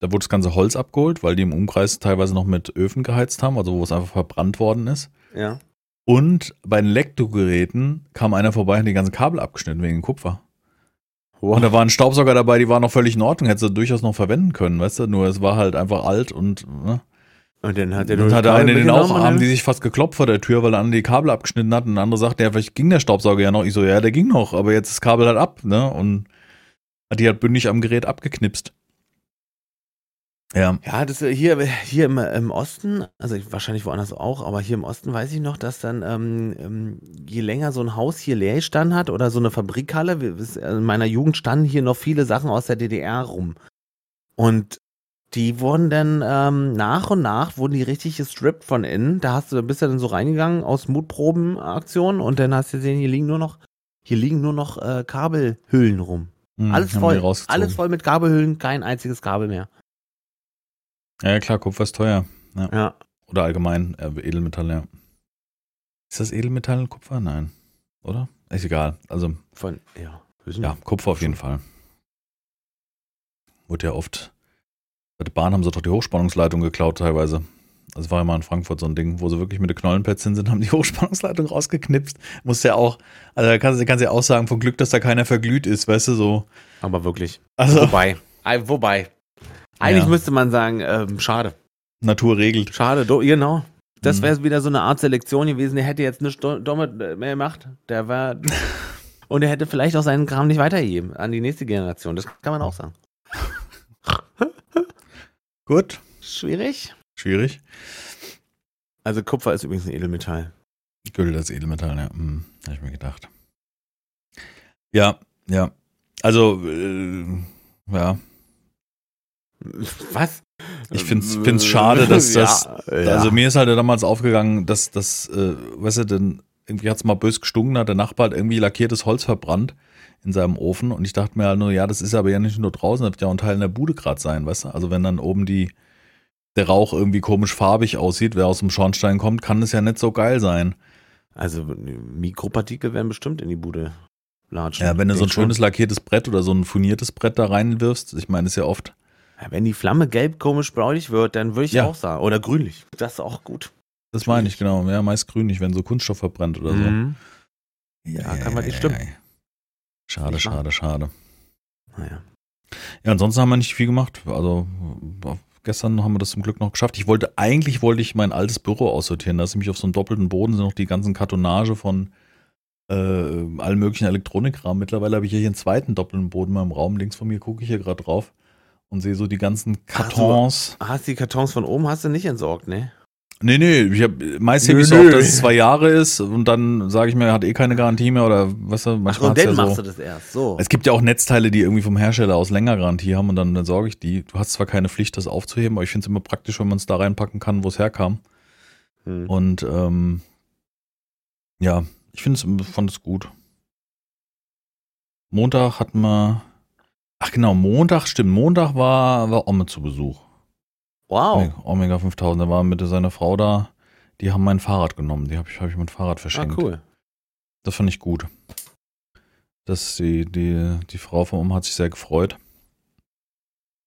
da wurde das ganze Holz abgeholt, weil die im Umkreis teilweise noch mit Öfen geheizt haben, also wo es einfach verbrannt worden ist. Ja. Und bei den Elektrogeräten kam einer vorbei und hat die ganzen Kabel abgeschnitten wegen Kupfer. Und da war ein Staubsauger dabei, die war noch völlig in Ordnung, hätte sie durchaus noch verwenden können, weißt du? Nur es war halt einfach alt und ne? Und dann hat er dann nur hat das der eine Kabel den auch, haben die sich fast geklopft vor der Tür, weil der andere die Kabel abgeschnitten hat und der andere sagt, ja, vielleicht ging der Staubsauger ja noch. Ich so, ja, der ging noch, aber jetzt ist das Kabel halt ab, ne? Und hat die halt bündig am Gerät abgeknipst. Ja, Ja, das äh, hier, hier im, im Osten, also ich- wahrscheinlich woanders auch, aber hier im Osten weiß ich noch, dass dann ähm, ähm, je länger so ein Haus hier leer gestanden hat oder so eine Fabrikhalle, es- in meiner Jugend standen hier noch viele Sachen aus der DDR rum. Und die wurden dann ähm, nach und nach wurden die richtig gestrippt von innen. Da hast du, bist du dann so reingegangen aus Mutprobenaktionen und dann hast du gesehen, hier liegen nur noch, hier liegen nur noch äh, Kabelhüllen rum. Hm, Alles voll, alles voll mit Kabelhüllen, kein einziges Kabel mehr. Ja, ja, klar, Kupfer ist teuer. Ja. Oder allgemein äh, Edelmetall, ja. Ist das Edelmetall Kupfer? Nein. Oder? Ist egal. Also, Von, ja. ja, Kupfer auf jeden Fall. Wurde ja oft. Bei der Bahn haben sie doch die Hochspannungsleitung geklaut teilweise. Also war ja mal in Frankfurt so ein Ding, wo sie wirklich mit den Knollenplätzen sind, haben die [LAUGHS] Hochspannungsleitung rausgeknipst. Muss ja auch, also da kannst du kannst ja auch sagen, von Glück, dass da keiner verglüht ist, weißt du, so. Aber wirklich. Also, Wobei. Wobei. Eigentlich Ja. müsste man sagen, ähm, schade. Natur regelt. Schade, do, genau. Das Mhm. wäre wieder so eine Art Selektion gewesen. Der hätte jetzt nicht do- damit mehr gemacht. Der war. [LAUGHS] Und er hätte vielleicht auch seinen Kram nicht weitergegeben an die nächste Generation. Das kann man auch sagen. [LAUGHS] Gut. Schwierig. Schwierig. Also Kupfer ist übrigens ein Edelmetall. Güll, das Edelmetall, ja. Hm, hab ich mir gedacht. Ja, ja. Also, äh, ja. Was? Ich find's- find's schade, [LAUGHS] dass das- Ja, ja. Also mir ist halt damals aufgegangen, dass das, äh, weißt du, denn irgendwie hat's mal bös gestunken, hat der Nachbar hat irgendwie lackiertes Holz verbrannt in seinem Ofen und ich dachte mir halt nur, ja, das ist aber ja nicht nur draußen, das wird ja auch ein Teil in der Bude gerade sein, weißt du? Also wenn dann oben die der Rauch irgendwie komisch farbig aussieht, wer aus dem Schornstein kommt, kann es ja nicht so geil sein. Also Mikropartikel werden bestimmt in die Bude latschen. Ja, wenn du so ein schönes lackiertes Brett oder so ein furniertes Brett da reinwirfst, ich meine, ist ja oft, Wenn die Flamme gelb komisch bräulich wird, dann würde ich Ja. auch sagen. Oder grünlich. Das ist auch gut. das meine ich genau, ja, meist grünlich, wenn so Kunststoff verbrennt oder so. Mhm. Ja, kann man nicht stimmen. Schade, Nicht schade, schade. Naja. Ja, ansonsten haben wir nicht viel gemacht. Also gestern haben wir das zum Glück noch geschafft. Ich wollte, eigentlich wollte ich mein altes Büro aussortieren. Da ist nämlich auf so einem doppelten Boden sind noch die ganzen Kartonage von äh, allen möglichen Elektronikkram. Mittlerweile habe ich hier einen zweiten doppelten Boden in meinem Raum. Links von mir gucke ich hier gerade drauf und sehe so die ganzen Kartons. Hast die Kartons von oben hast du nicht entsorgt, ne? Nee, nee, ich hab, meist hebe ich so auf, dass es zwei Jahre ist und dann sage ich mir, er hat eh keine Garantie mehr oder was weißt du, Ach, manchmal und hat's dann ja machst so. du das erst. So. Es gibt ja auch Netzteile, die irgendwie vom Hersteller aus länger Garantie haben und dann, dann sorge ich die. Du hast zwar keine Pflicht, das aufzuheben, aber ich finde es immer praktisch, wenn man es da reinpacken kann, wo es herkam. Hm. Und ähm, ja, ich finde es, fand es gut. Montag hatten wir, ach genau, Montag, stimmt, Montag war, war Omme zu Besuch. Wow. Omega 5000, da war mit seiner Frau da, die haben mein Fahrrad genommen, die habe ich, hab ich mit Fahrrad Ah, verschenkt. cool. Das fand ich gut. Das, die, die, die Frau von Oma hat sich sehr gefreut.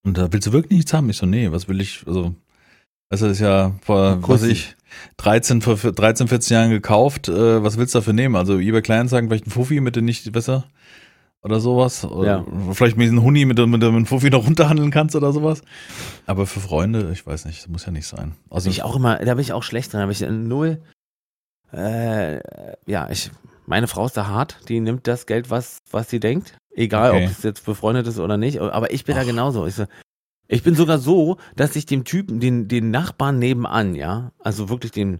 Und da willst du wirklich nichts haben? Ich so, nee, was will ich, also, du, das ist ja vor, was ich, 13, vor 13, 14 Jahren gekauft, äh, was willst du dafür nehmen? Also, eBay Kleinanzeigen, vielleicht ein Fuffi mit dem nicht besser oder sowas. Oder Vielleicht mit einem Huni, mit dem mit dem Fuffi noch runterhandeln kannst oder sowas. Aber für Freunde, ich weiß nicht, das muss ja nicht sein. Da Also, bin ich auch immer, da bin ich auch schlecht dran. Da bin ich null. Äh, ja, ich, meine Frau ist da hart. Die nimmt das Geld, was, was sie denkt. Egal, Okay. ob es jetzt befreundet ist oder nicht. Aber ich bin da Ach. genauso. Ich, so, ich bin sogar so, dass ich dem Typen, den, den Nachbarn nebenan, ja, also wirklich dem,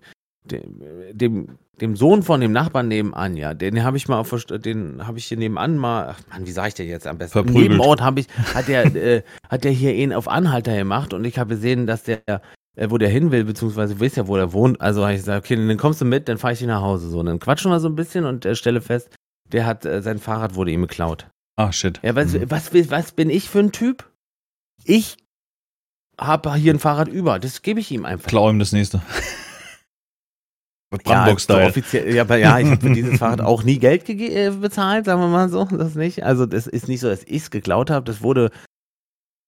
dem, dem, Sohn von dem Nachbarn nebenan, ja, den habe ich mal auf, den habe ich hier nebenan mal, ach Mann, wie sage ich denn jetzt am besten? Im Verprügelt. Nebenort habe ich, hat der, äh, hat der hier ihn auf Anhalter gemacht und ich habe gesehen, dass der, äh, wo der hin will, beziehungsweise du weißt ja, wo der wohnt. Also habe ich gesagt, okay, dann kommst du mit, dann fahre ich dich nach Hause. So, und dann quatschen wir so ein bisschen und äh, stelle fest, der hat, äh, sein Fahrrad wurde ihm geklaut. ah, shit. Ja, was, Mhm. was, was, was bin ich für ein Typ? Ich habe hier ein Fahrrad über, das gebe ich ihm einfach. Klau ihm das nächste. Ja, so ja, aber ja, ich habe für dieses Fahrrad auch nie Geld äh, bezahlt, sagen wir mal so, das nicht. Also das ist nicht so, dass ich es geklaut habe, das wurde,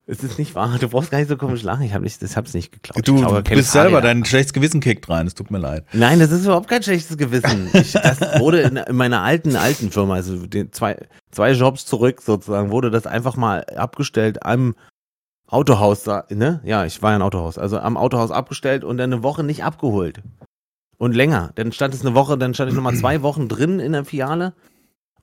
es ist nicht wahr, du brauchst gar nicht so komisch lachen, ich habe nicht, das hab's nicht geklaut. Du glaube, bist selber, Fahrräder. dein schlechtes Gewissen kickt rein, es tut mir leid. Nein, das ist überhaupt kein schlechtes Gewissen. Ich, das wurde in, in meiner alten, alten Firma, also den zwei, zwei Jobs zurück sozusagen, wurde das einfach mal abgestellt am Autohaus, da, ne? Ja, ich war ja ein Autohaus, also am Autohaus abgestellt und dann eine Woche nicht abgeholt. Und länger. Dann stand es eine Woche, dann stand ich nochmal zwei [CLEARS THROAT] Wochen drin in der Filiale.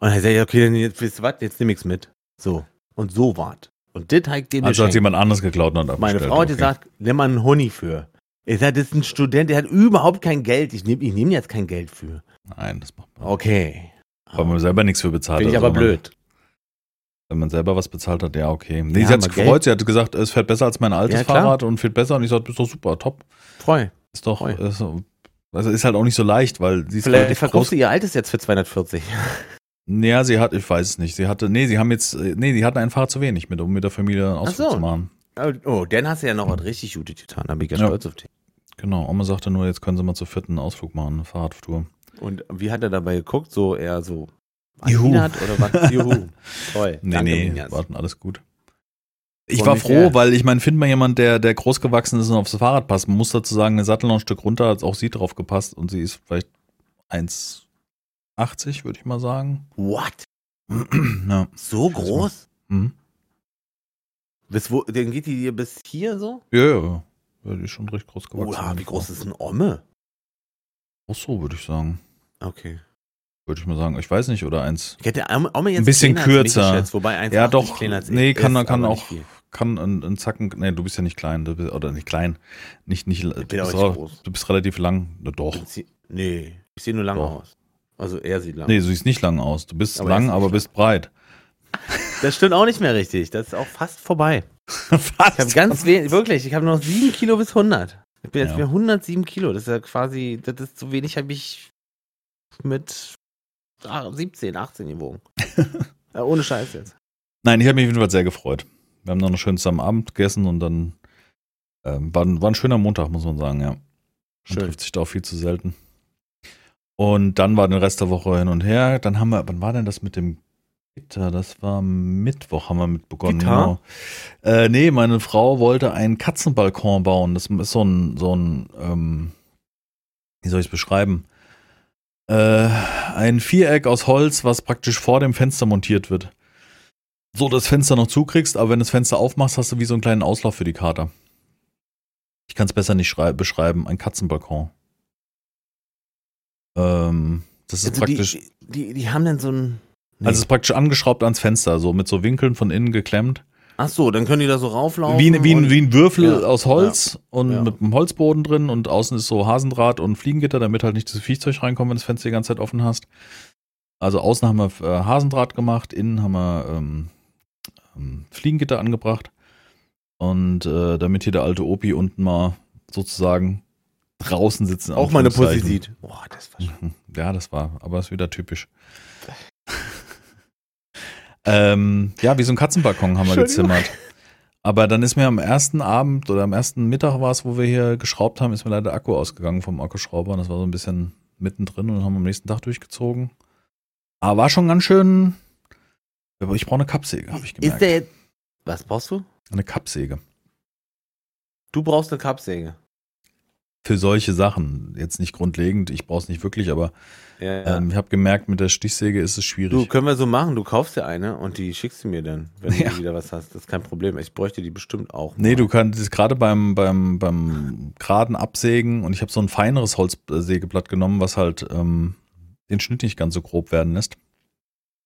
Und dann sag ich, okay, dann jetzt wisst ihr was, jetzt nehm ich's mit. So. Und so war's. Und das hat dem Also hat jemand anderes geklaut und hat Meine Frau hat okay. gesagt, nimm mal einen Honig für. Ich sag, das ist ein Student, der hat überhaupt kein Geld. Ich nehme ich nehm jetzt kein Geld für. Nein, das macht man. Okay. Weil man selber nichts für bezahlt Finde ich aber man- blöd. Wenn man selber was bezahlt hat, ja, okay. Nee, Ja, sie hat sich gefreut, sie hat gesagt, es fährt besser als mein altes Ja. Fahrrad und fährt besser. Und ich sagte, ist doch super, top. Freu. Ist doch, Freu. ist, also ist halt auch nicht so leicht, weil sie ist Vielleicht verkaufst groß. du ihr altes jetzt für 240. Ja, sie hat, ich weiß es nicht. Sie hatte, nee, sie haben jetzt, äh, nee, die hatten ein Fahrrad zu wenig mit, um mit der Familie einen Ausflug so. zu machen. Oh, dann hast du ja noch was richtig Gutes getan. Da bin ich ja Ja. stolz auf dich. Genau. Oma sagte nur, jetzt können sie mal zur vierten Ausflug machen, eine Fahrradtour. Und wie hat er dabei geguckt? So eher so Juhu. Hat oder was? [LAUGHS] Juhu. Toll. Nee, Danke, nee, warten, alles gut. Ich war froh, weil ich meine, find mal jemand, der, der groß gewachsen ist und aufs Fahrrad passt. Man muss dazu sagen, eine Sattel noch ein Stück runter, hat auch sie drauf gepasst und sie ist vielleicht 1,80, würde ich mal sagen. What? [CLEARS THROAT] ja. So groß? Mhm. Bis wo, dann geht die dir bis hier so? ja, ja, ja. Die ist schon recht groß gewachsen. Oha, wie groß ist ein Omme? Auch so, würde ich sagen. Okay. Würde ich mal sagen. Ich weiß nicht, oder eins. Ich hätte Omme jetzt Ein bisschen kürzer. wobei 1,80 Ja, doch. kleiner als Nee, kann, ist, kann auch. Kann ein, ein Zacken, nee, du bist ja nicht klein, du bist, oder nicht klein, nicht, nicht, du, bist auch nicht auch- groß. du bist relativ lang, Na, doch. Ich Nee, ich sehe nur lang Doch. aus. Also er sieht lang. Nee, du siehst nicht lang aus. Du bist Aber er lang, aber lang. bist breit. Das stimmt auch nicht mehr richtig. Das ist auch fast vorbei. [LAUGHS] Fast. Ich habe ganz wenig, wirklich, ich habe noch 7 Kilo bis 100. Ich bin jetzt Ja. bei 107 Kilo. Das ist ja quasi, das ist so wenig habe ich mit ah, 17, 18 gewogen. [LAUGHS] ja, ohne Scheiß jetzt. Nein, ich habe mich auf jeden Fall sehr gefreut. Wir haben noch einen schönen zusammen Abend gegessen und dann ähm, war, ein- war ein schöner Montag, muss man sagen, ja. Man Schön. trifft sich da auch viel zu selten. Und dann war den Rest der Woche hin und her. Dann haben wir, wann war denn das mit dem Gitter? Das war Mittwoch, haben wir mit begonnen. Gitter? Genau. Äh, nee, meine Frau wollte einen Katzenbalkon bauen. Das ist so ein, so ein, ähm, wie soll ich es beschreiben? Äh, ein Viereck aus Holz, was praktisch vor dem Fenster montiert wird. So das Fenster noch zukriegst, aber wenn du das Fenster aufmachst, hast du wie so einen kleinen Auslauf für die Kater. Ich kann es besser nicht schrei- beschreiben. Ein Katzenbalkon. Ähm, das ist Also praktisch, die, die, die haben dann so ein. Nee. also es ist praktisch angeschraubt ans Fenster, so mit so Winkeln von innen geklemmt. Ach so, dann können die da so rauflaufen. Wie, ein- wie, ein, wie ein Würfel Ja, aus Holz und ja. mit einem Holzboden drin und außen ist so Hasendraht und Fliegengitter, damit halt nicht das Viechzeug reinkommt, wenn du das Fenster die ganze Zeit offen hast. Also außen haben wir äh, Hasendraht gemacht, innen haben wir ähm, Fliegengitter angebracht. Und äh, damit hier der alte Opi unten mal sozusagen draußen sitzen. auch meine Pussy sieht. Boah, das war schon. Mhm. Ja, das war, aber ist wieder typisch. [LAUGHS] ähm, ja, wie so ein Katzenbalkon haben wir gezimmert. Aber dann ist mir am ersten Abend oder am ersten Mittag war es, wo wir hier geschraubt haben, ist mir leider der Akku ausgegangen vom Akkuschrauber. Und das war so ein bisschen mittendrin und haben am nächsten Tag durchgezogen. Aber war schon ganz schön. Aber ich brauche eine Kappsäge, habe ich Ist gemerkt. der jetzt. Was brauchst du? eine Kappsäge. Du brauchst eine Kappsäge. Für solche Sachen. Jetzt nicht grundlegend, ich brauche es nicht wirklich, aber Ja, ja. ähm, ich habe gemerkt, mit der Stichsäge ist es schwierig. Du, können wir so machen. Du kaufst dir eine und die schickst du mir dann, wenn Ja. du wieder was hast. Das ist kein Problem. Ich bräuchte die bestimmt auch. Nee, mal. du kannst gerade beim, beim, beim geraden Absägen und ich habe so ein feineres Holzsägeblatt genommen, was halt ähm, den Schnitt nicht ganz so grob werden lässt.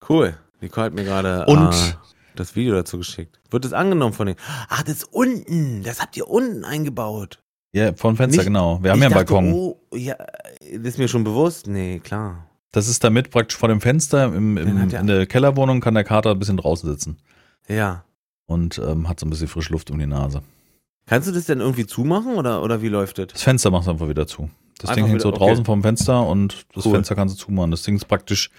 Cool. Nicole hat mir gerade Und- äh, das Video dazu geschickt. Wird es angenommen von denen? Ach, das ist unten. Das habt ihr unten eingebaut. Ja, vom Fenster, Nicht- genau. Wir haben ja einen dachte, Balkon. Oh, ja, das ist mir schon bewusst. Nee, klar. Das ist damit praktisch vor dem Fenster im, im, in der Kellerwohnung kann der Kater ein bisschen draußen sitzen Ja. und ähm, hat so ein bisschen frische Luft um die Nase. Kannst du das denn irgendwie zumachen oder, oder wie läuft das? Das Fenster machst du einfach wieder zu. Das Einfach Ding hängt so okay. draußen vom Fenster und das Cool. Fenster kannst du zumachen. Das Ding ist praktisch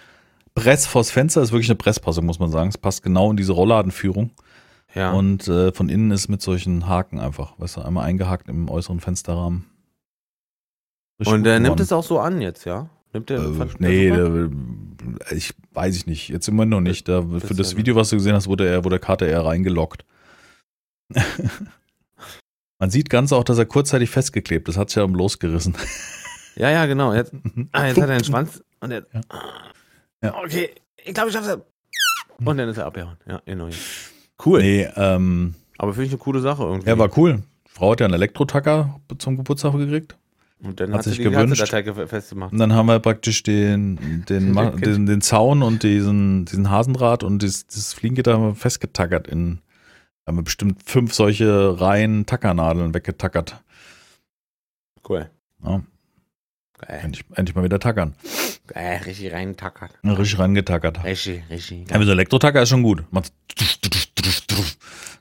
Press vors Fenster, ist wirklich eine Presspassung, muss man sagen. Es passt genau in diese Rollladenführung. Ja. Und äh, von innen ist mit solchen Haken einfach, weißt du, einmal eingehakt im äußeren Fensterrahmen. Richtig Und der nimmt es auch so an jetzt, ja? Nimmt der, Äh, nee, der, ich weiß ich nicht. Jetzt immer noch nicht. Da, Das für das Video, was du gesehen hast, wurde er, wurde der Kater eher reingelockt. [LAUGHS] Man sieht ganz auch, dass er kurzzeitig festgeklebt ist. Hat sich ja um losgerissen. Ja, ja, genau. Jetzt, [LAUGHS] ah, jetzt hat er den Schwanz und er. Ja. Ja. Okay, ich glaube, ich schaff's. Und dann ist er abgehauen. Ja, genau. Cool. Nee, ähm, Aber finde ich eine coole Sache irgendwie. ja, war cool. Die Frau hat ja einen Elektrotacker zum Geburtstag gekriegt. und dann hat hat, sie sich die gewünscht. Datei festgemacht. Und dann haben wir praktisch den, den, [LAUGHS] den, den Zaun und diesen, diesen Hasendraht und dieses, dieses Fliegengitter haben wir festgetackert in, haben wir bestimmt fünf solche Reihen Tackernadeln weggetackert. Cool. Ja, Geil. endlich, endlich mal wieder tackern. Geil, richtig reintackert. Ja, Richtig rangetackert. Richtig, richtig. Ja, wie so Elektrotacker ist schon gut. Machst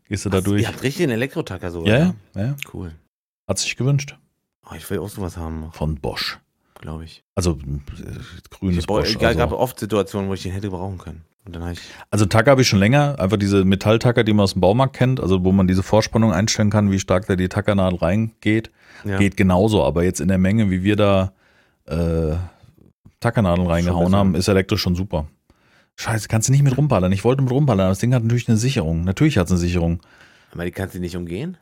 Gehst du da durch? Ihr habt richtig einen Elektrotacker so. Ja, ja, ja. Cool. Hat sich gewünscht. Oh, ich will auch sowas haben, Von Bosch. glaube ich. Also äh, grünes Ich Bosch. gab Also, oft Situationen, wo ich den hätte brauchen können. Also Tacker habe ich schon länger. Einfach diese Metalltacker, die man aus dem Baumarkt kennt. Also wo man diese Vorspannung einstellen kann, wie stark da die Tackernadel reingeht. Ja. Geht genauso. Aber jetzt in der Menge, wie wir da äh, Tackernadeln reingehauen haben, ist elektrisch schon super. Scheiße, kannst du nicht mit rumballern. Ich wollte mit rumballern, aber das Ding hat natürlich eine Sicherung. Natürlich hat es eine Sicherung. Aber die kannst du nicht umgehen?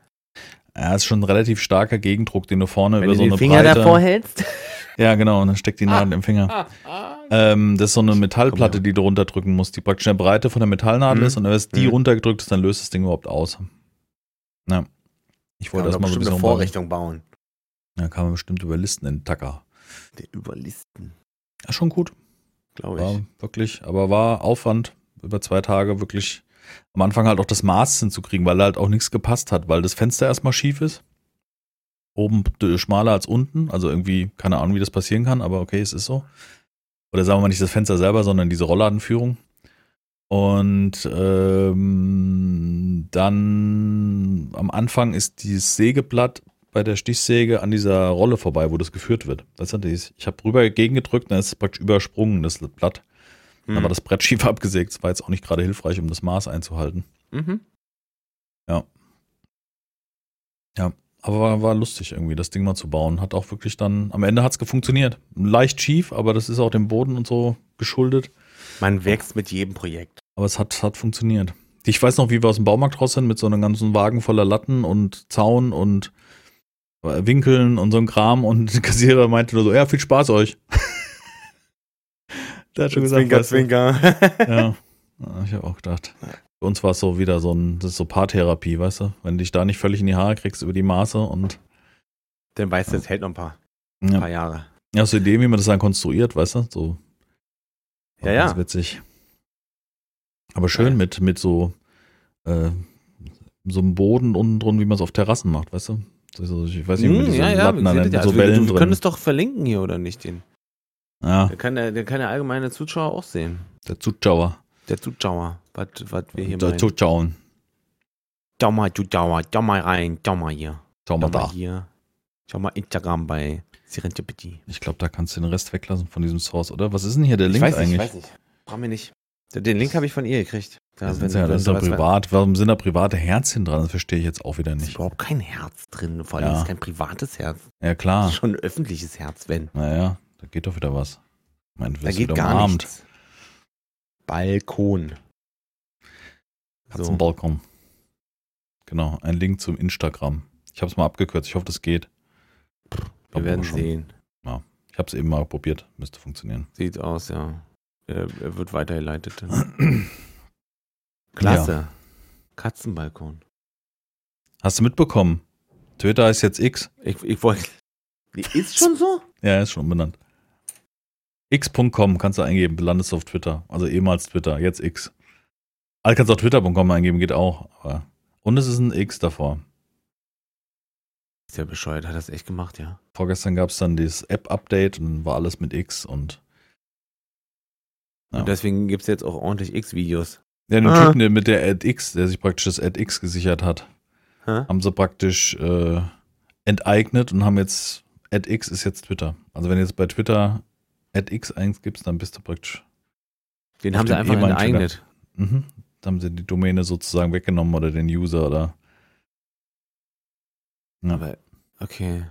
Ja, ist schon ein relativ starker Gegendruck, den du vorne Wenn über du so den eine Finger Breite. davor hältst? Ja, genau, und dann steckt die Nadel im Finger. [LAUGHS] Ähm, das ist so eine Metallplatte, die du runterdrücken musst, die praktisch in der Breite von der Metallnadel Mhm. ist und wenn es die Mhm. runtergedrückt ist, dann löst das Ding überhaupt aus. Ja. Ich wollte Kann das man mal so ein bisschen eine. Vorrichtung bauen. Ja, kann man bestimmt überlisten in Tacker. Der Überlisten, Ja, schon gut. glaube ich. War wirklich, aber war Aufwand über zwei Tage wirklich am Anfang halt auch das Maß hinzukriegen, weil halt auch nichts gepasst hat, weil das Fenster erstmal schief ist. Oben schmaler als unten, also irgendwie, keine Ahnung, wie das passieren kann, aber okay, es ist so. Oder sagen wir mal nicht das Fenster selber, sondern diese Rollladenführung. Und ähm, dann am Anfang ist dieses Sägeblatt bei der Stichsäge an dieser Rolle vorbei, wo das geführt wird. Das dieses, ich habe rüber gegengedrückt, dann ist es praktisch übersprungen, das Blatt. Dann war das Brett [LAUGHS] schief abgesägt. Das war jetzt auch nicht gerade hilfreich, um das Maß einzuhalten. Mhm. Aber war, war lustig irgendwie, das Ding mal zu bauen. Hat auch wirklich dann, am Ende hat es funktioniert. Leicht schief, aber das ist auch dem Boden und so geschuldet. Man wächst mit jedem Projekt. Aber es hat, hat funktioniert. Ich weiß noch, wie wir aus dem Baumarkt raus sind mit so einem ganzen Wagen voller Latten und Zaun und Winkeln und so ein Kram und der [LAUGHS] Kassierer meinte nur so, ja, viel Spaß euch. [LAUGHS] Der hat schon gesagt, Zwinker, Zwinker. Ja, Ja, [LAUGHS] ich habe auch gedacht. Bei uns war es so wieder so ein, das ist so Paartherapie, weißt du? Wenn du dich da nicht völlig in die Haare kriegst über die Maße und Dann weißt du, es hält noch ein paar, paar ja, Jahre. ja so Ideen, wie man das dann konstruiert, weißt du? So. Ja, ja. Witzig. Aber schön Ja. mit, mit so, äh, so einem Boden unten drin, wie man es auf Terrassen macht, weißt du? So, ich weiß nicht, Hm, diese ja, ja, wir ja. mit so Also, wir, Wellen wir können drin. es doch verlinken hier, oder nicht? Den. Ja, Der kann der, der kann der allgemeine Zuschauer auch sehen. der Zuschauer. Der Zuschauer, was, wir hier Der meinen. Zuschauen. Schau mal, Zuschauer, schau mal rein, schau mal hier. Schau mal da. hier. Schau mal Instagram bei Serendipity. Ich glaube, da kannst du den Rest weglassen von diesem Source, oder? Was ist denn hier der Ich Link weiß nicht, eigentlich? ich weiß nicht. Brauch mir nicht. Den Link habe ich von ihr gekriegt. Da, Das ist ja, das ja was- privat. Warum sind da private Herzchen dran? Das verstehe ich jetzt auch wieder Da ist nicht. überhaupt kein Herz drin. Vor allem Ja. ist kein privates Herz. Ja, Das klar. ist schon ein öffentliches Herz, wenn. Naja, da geht doch wieder was. Du Da geht gar umarmt. nichts. Balkon. So. Katzenbalkon. Genau, ein Link zum Instagram. Ich habe es mal abgekürzt. Ich hoffe, das geht. Wir werden sehen. Ich habe es eben mal probiert. Müsste funktionieren. Sieht aus, ja. Er, er wird weitergeleitet. [CLEARS THROAT] Klasse. Katzenbalkon. Hast du mitbekommen? Twitter ist jetzt X. Ich, ich wollte. Ist schon so? Ja, ist schon benannt. X.com kannst du eingeben, landest du auf Twitter. Also ehemals Twitter, jetzt X. Also kannst du auch Twitter.com eingeben, geht auch. Aber und es ist ein X davor. Ist ja bescheuert, hat das echt gemacht, ja. Vorgestern gab es dann dieses App-Update und war alles mit X und. Ja. Und deswegen gibt es jetzt auch ordentlich X-Videos. Ja, den Ah. Typen mit der AdX, der sich praktisch das AdX gesichert hat, Hä? haben sie praktisch äh, enteignet und haben jetzt AdX ist jetzt Twitter. Also wenn du jetzt bei Twitter AdX eingibst, dann bist du praktisch. Den haben sie einfach ehemaligen enteignet. Mhm. Dann haben sie die Domäne sozusagen weggenommen oder den User oder. Ja. Aber, okay.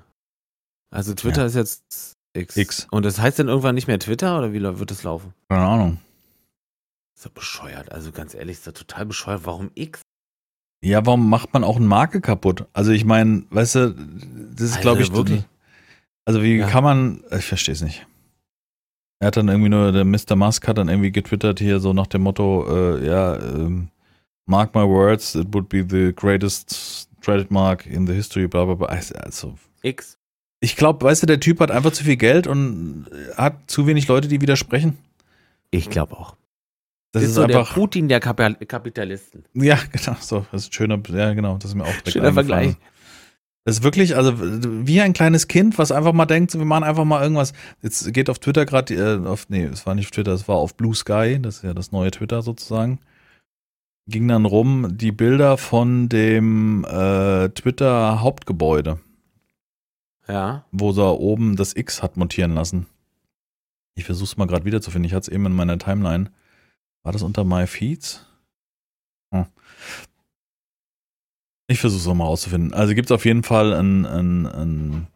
Also Twitter ist jetzt X. X. Und das heißt dann irgendwann nicht mehr Twitter oder wie wird das laufen? Keine Ahnung. Ist doch bescheuert. Also ganz ehrlich, ist doch total bescheuert. Warum X? Ja, warum macht man auch eine Marke kaputt? Also ich meine, weißt du, das ist Also glaube ich wirklich. Also wie Ja. kann man, ich verstehe es nicht. Er hat dann irgendwie nur, der Mr. Musk hat dann irgendwie getwittert hier so nach dem Motto, äh, ja, ähm, mark my words, it would be the greatest trademark in the history, bla bla bla. Also, X. ich glaube, weißt du, der Typ hat einfach zu viel Geld und hat zu wenig Leute, die widersprechen. Ich glaube auch. Das ist ist, so einfach, der Putin der Kapitalisten. ja, [LAUGHS] genau, so, das ist ein schöner, ja, genau, das ist mir auch direkt Schöner. Vergleich. Das ist wirklich, also wie ein kleines Kind, was einfach mal denkt, wir machen einfach mal irgendwas. Jetzt geht auf Twitter gerade, äh, auf, nee, es war nicht auf Twitter, es war auf Blue Sky, das ist ja das neue Twitter sozusagen. Ging dann rum die Bilder von dem äh, Twitter Hauptgebäude, Ja. wo da oben das X hat montieren lassen. Ich versuch's mal gerade wiederzufinden. Ich hatte es eben in meiner Timeline. War das unter My Feeds? Hm. Ich versuche es nochmal rauszufinden. Also gibt es auf jeden Fall ein, ein, ein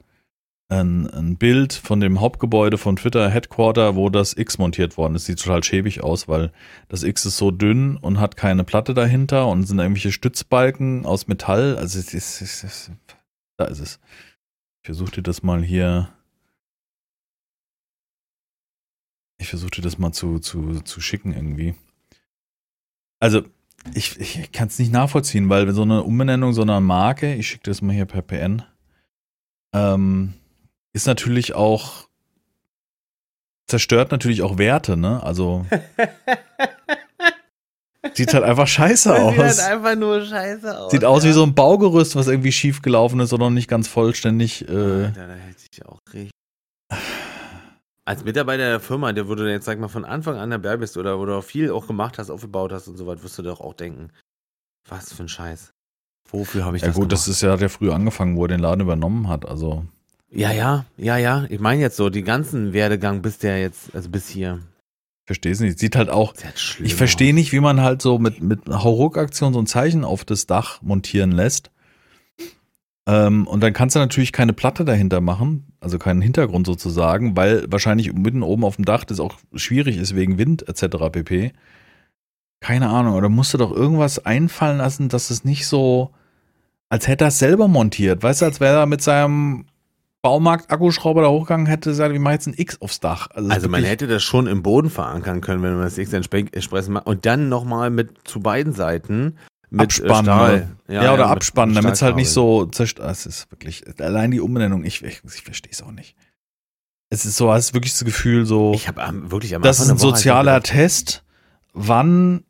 ein, ein Bild von dem Hauptgebäude von Twitter Headquarter, wo das X montiert worden ist. Sieht total schäbig aus, weil das X ist so dünn und hat keine Platte dahinter und sind irgendwelche Stützbalken aus Metall. Also es ist, es ist da ist es. Ich versuche dir das mal hier. Ich versuche dir das mal zu, zu, zu schicken irgendwie. Also, ich, ich kann es nicht nachvollziehen, weil so eine Umbenennung so einer Marke, ich schicke das mal hier per PN, ähm, ist natürlich auch, zerstört natürlich auch Werte, ne? Also. [LAUGHS] Sieht halt einfach scheiße [LAUGHS] Das aus. Sieht halt einfach nur scheiße aus. Sieht aus ja. wie so ein Baugerüst, was irgendwie schief gelaufen ist oder noch nicht ganz vollständig. Äh, Alter, da hätte ich auch richtig. Als Mitarbeiter der Firma, der würde jetzt, sag mal, von Anfang an dabei bist oder wo du auch viel auch gemacht hast, aufgebaut hast und so was, wirst du doch auch denken, was für ein Scheiß. Wofür habe ich ja das gut, gemacht? das ist ja hat ja früh angefangen, wo er den Laden übernommen hat. Also ja, ja, ja, ja. Ich meine jetzt so, die ganzen Werdegang bis der jetzt, also bis hier. Verstehe es nicht. Sieht halt auch. Halt Ich verstehe nicht, wie man halt so mit mit Hauruck-Aktion so ein Zeichen auf das Dach montieren lässt. Ähm, und dann kannst du natürlich keine Platte dahinter machen, also keinen Hintergrund sozusagen, weil wahrscheinlich mitten oben auf dem Dach das auch schwierig ist wegen Wind etc. pp. Keine Ahnung, oder musst du doch irgendwas einfallen lassen, dass es nicht so, als hätte er es selber montiert. Weißt du, als wäre er mit seinem Baumarkt-Akkuschrauber da hochgegangen hätte, gesagt, ich mache jetzt ein X aufs Dach. Also wirklich- man hätte das schon im Boden verankern können, wenn man das X entsprechend macht. Und dann nochmal mit zu beiden Seiten mit äh, abspannen. Stahl. Ja, oder mit- abspannen, mit damit es halt nicht so zerstört. Es ist wirklich, allein die Umbenennung, ich, ich, ich verstehe es auch nicht. Es ist so, hast wirklich das Gefühl, so, Ich habe wirklich am das ist ein sozialer Test. Wann,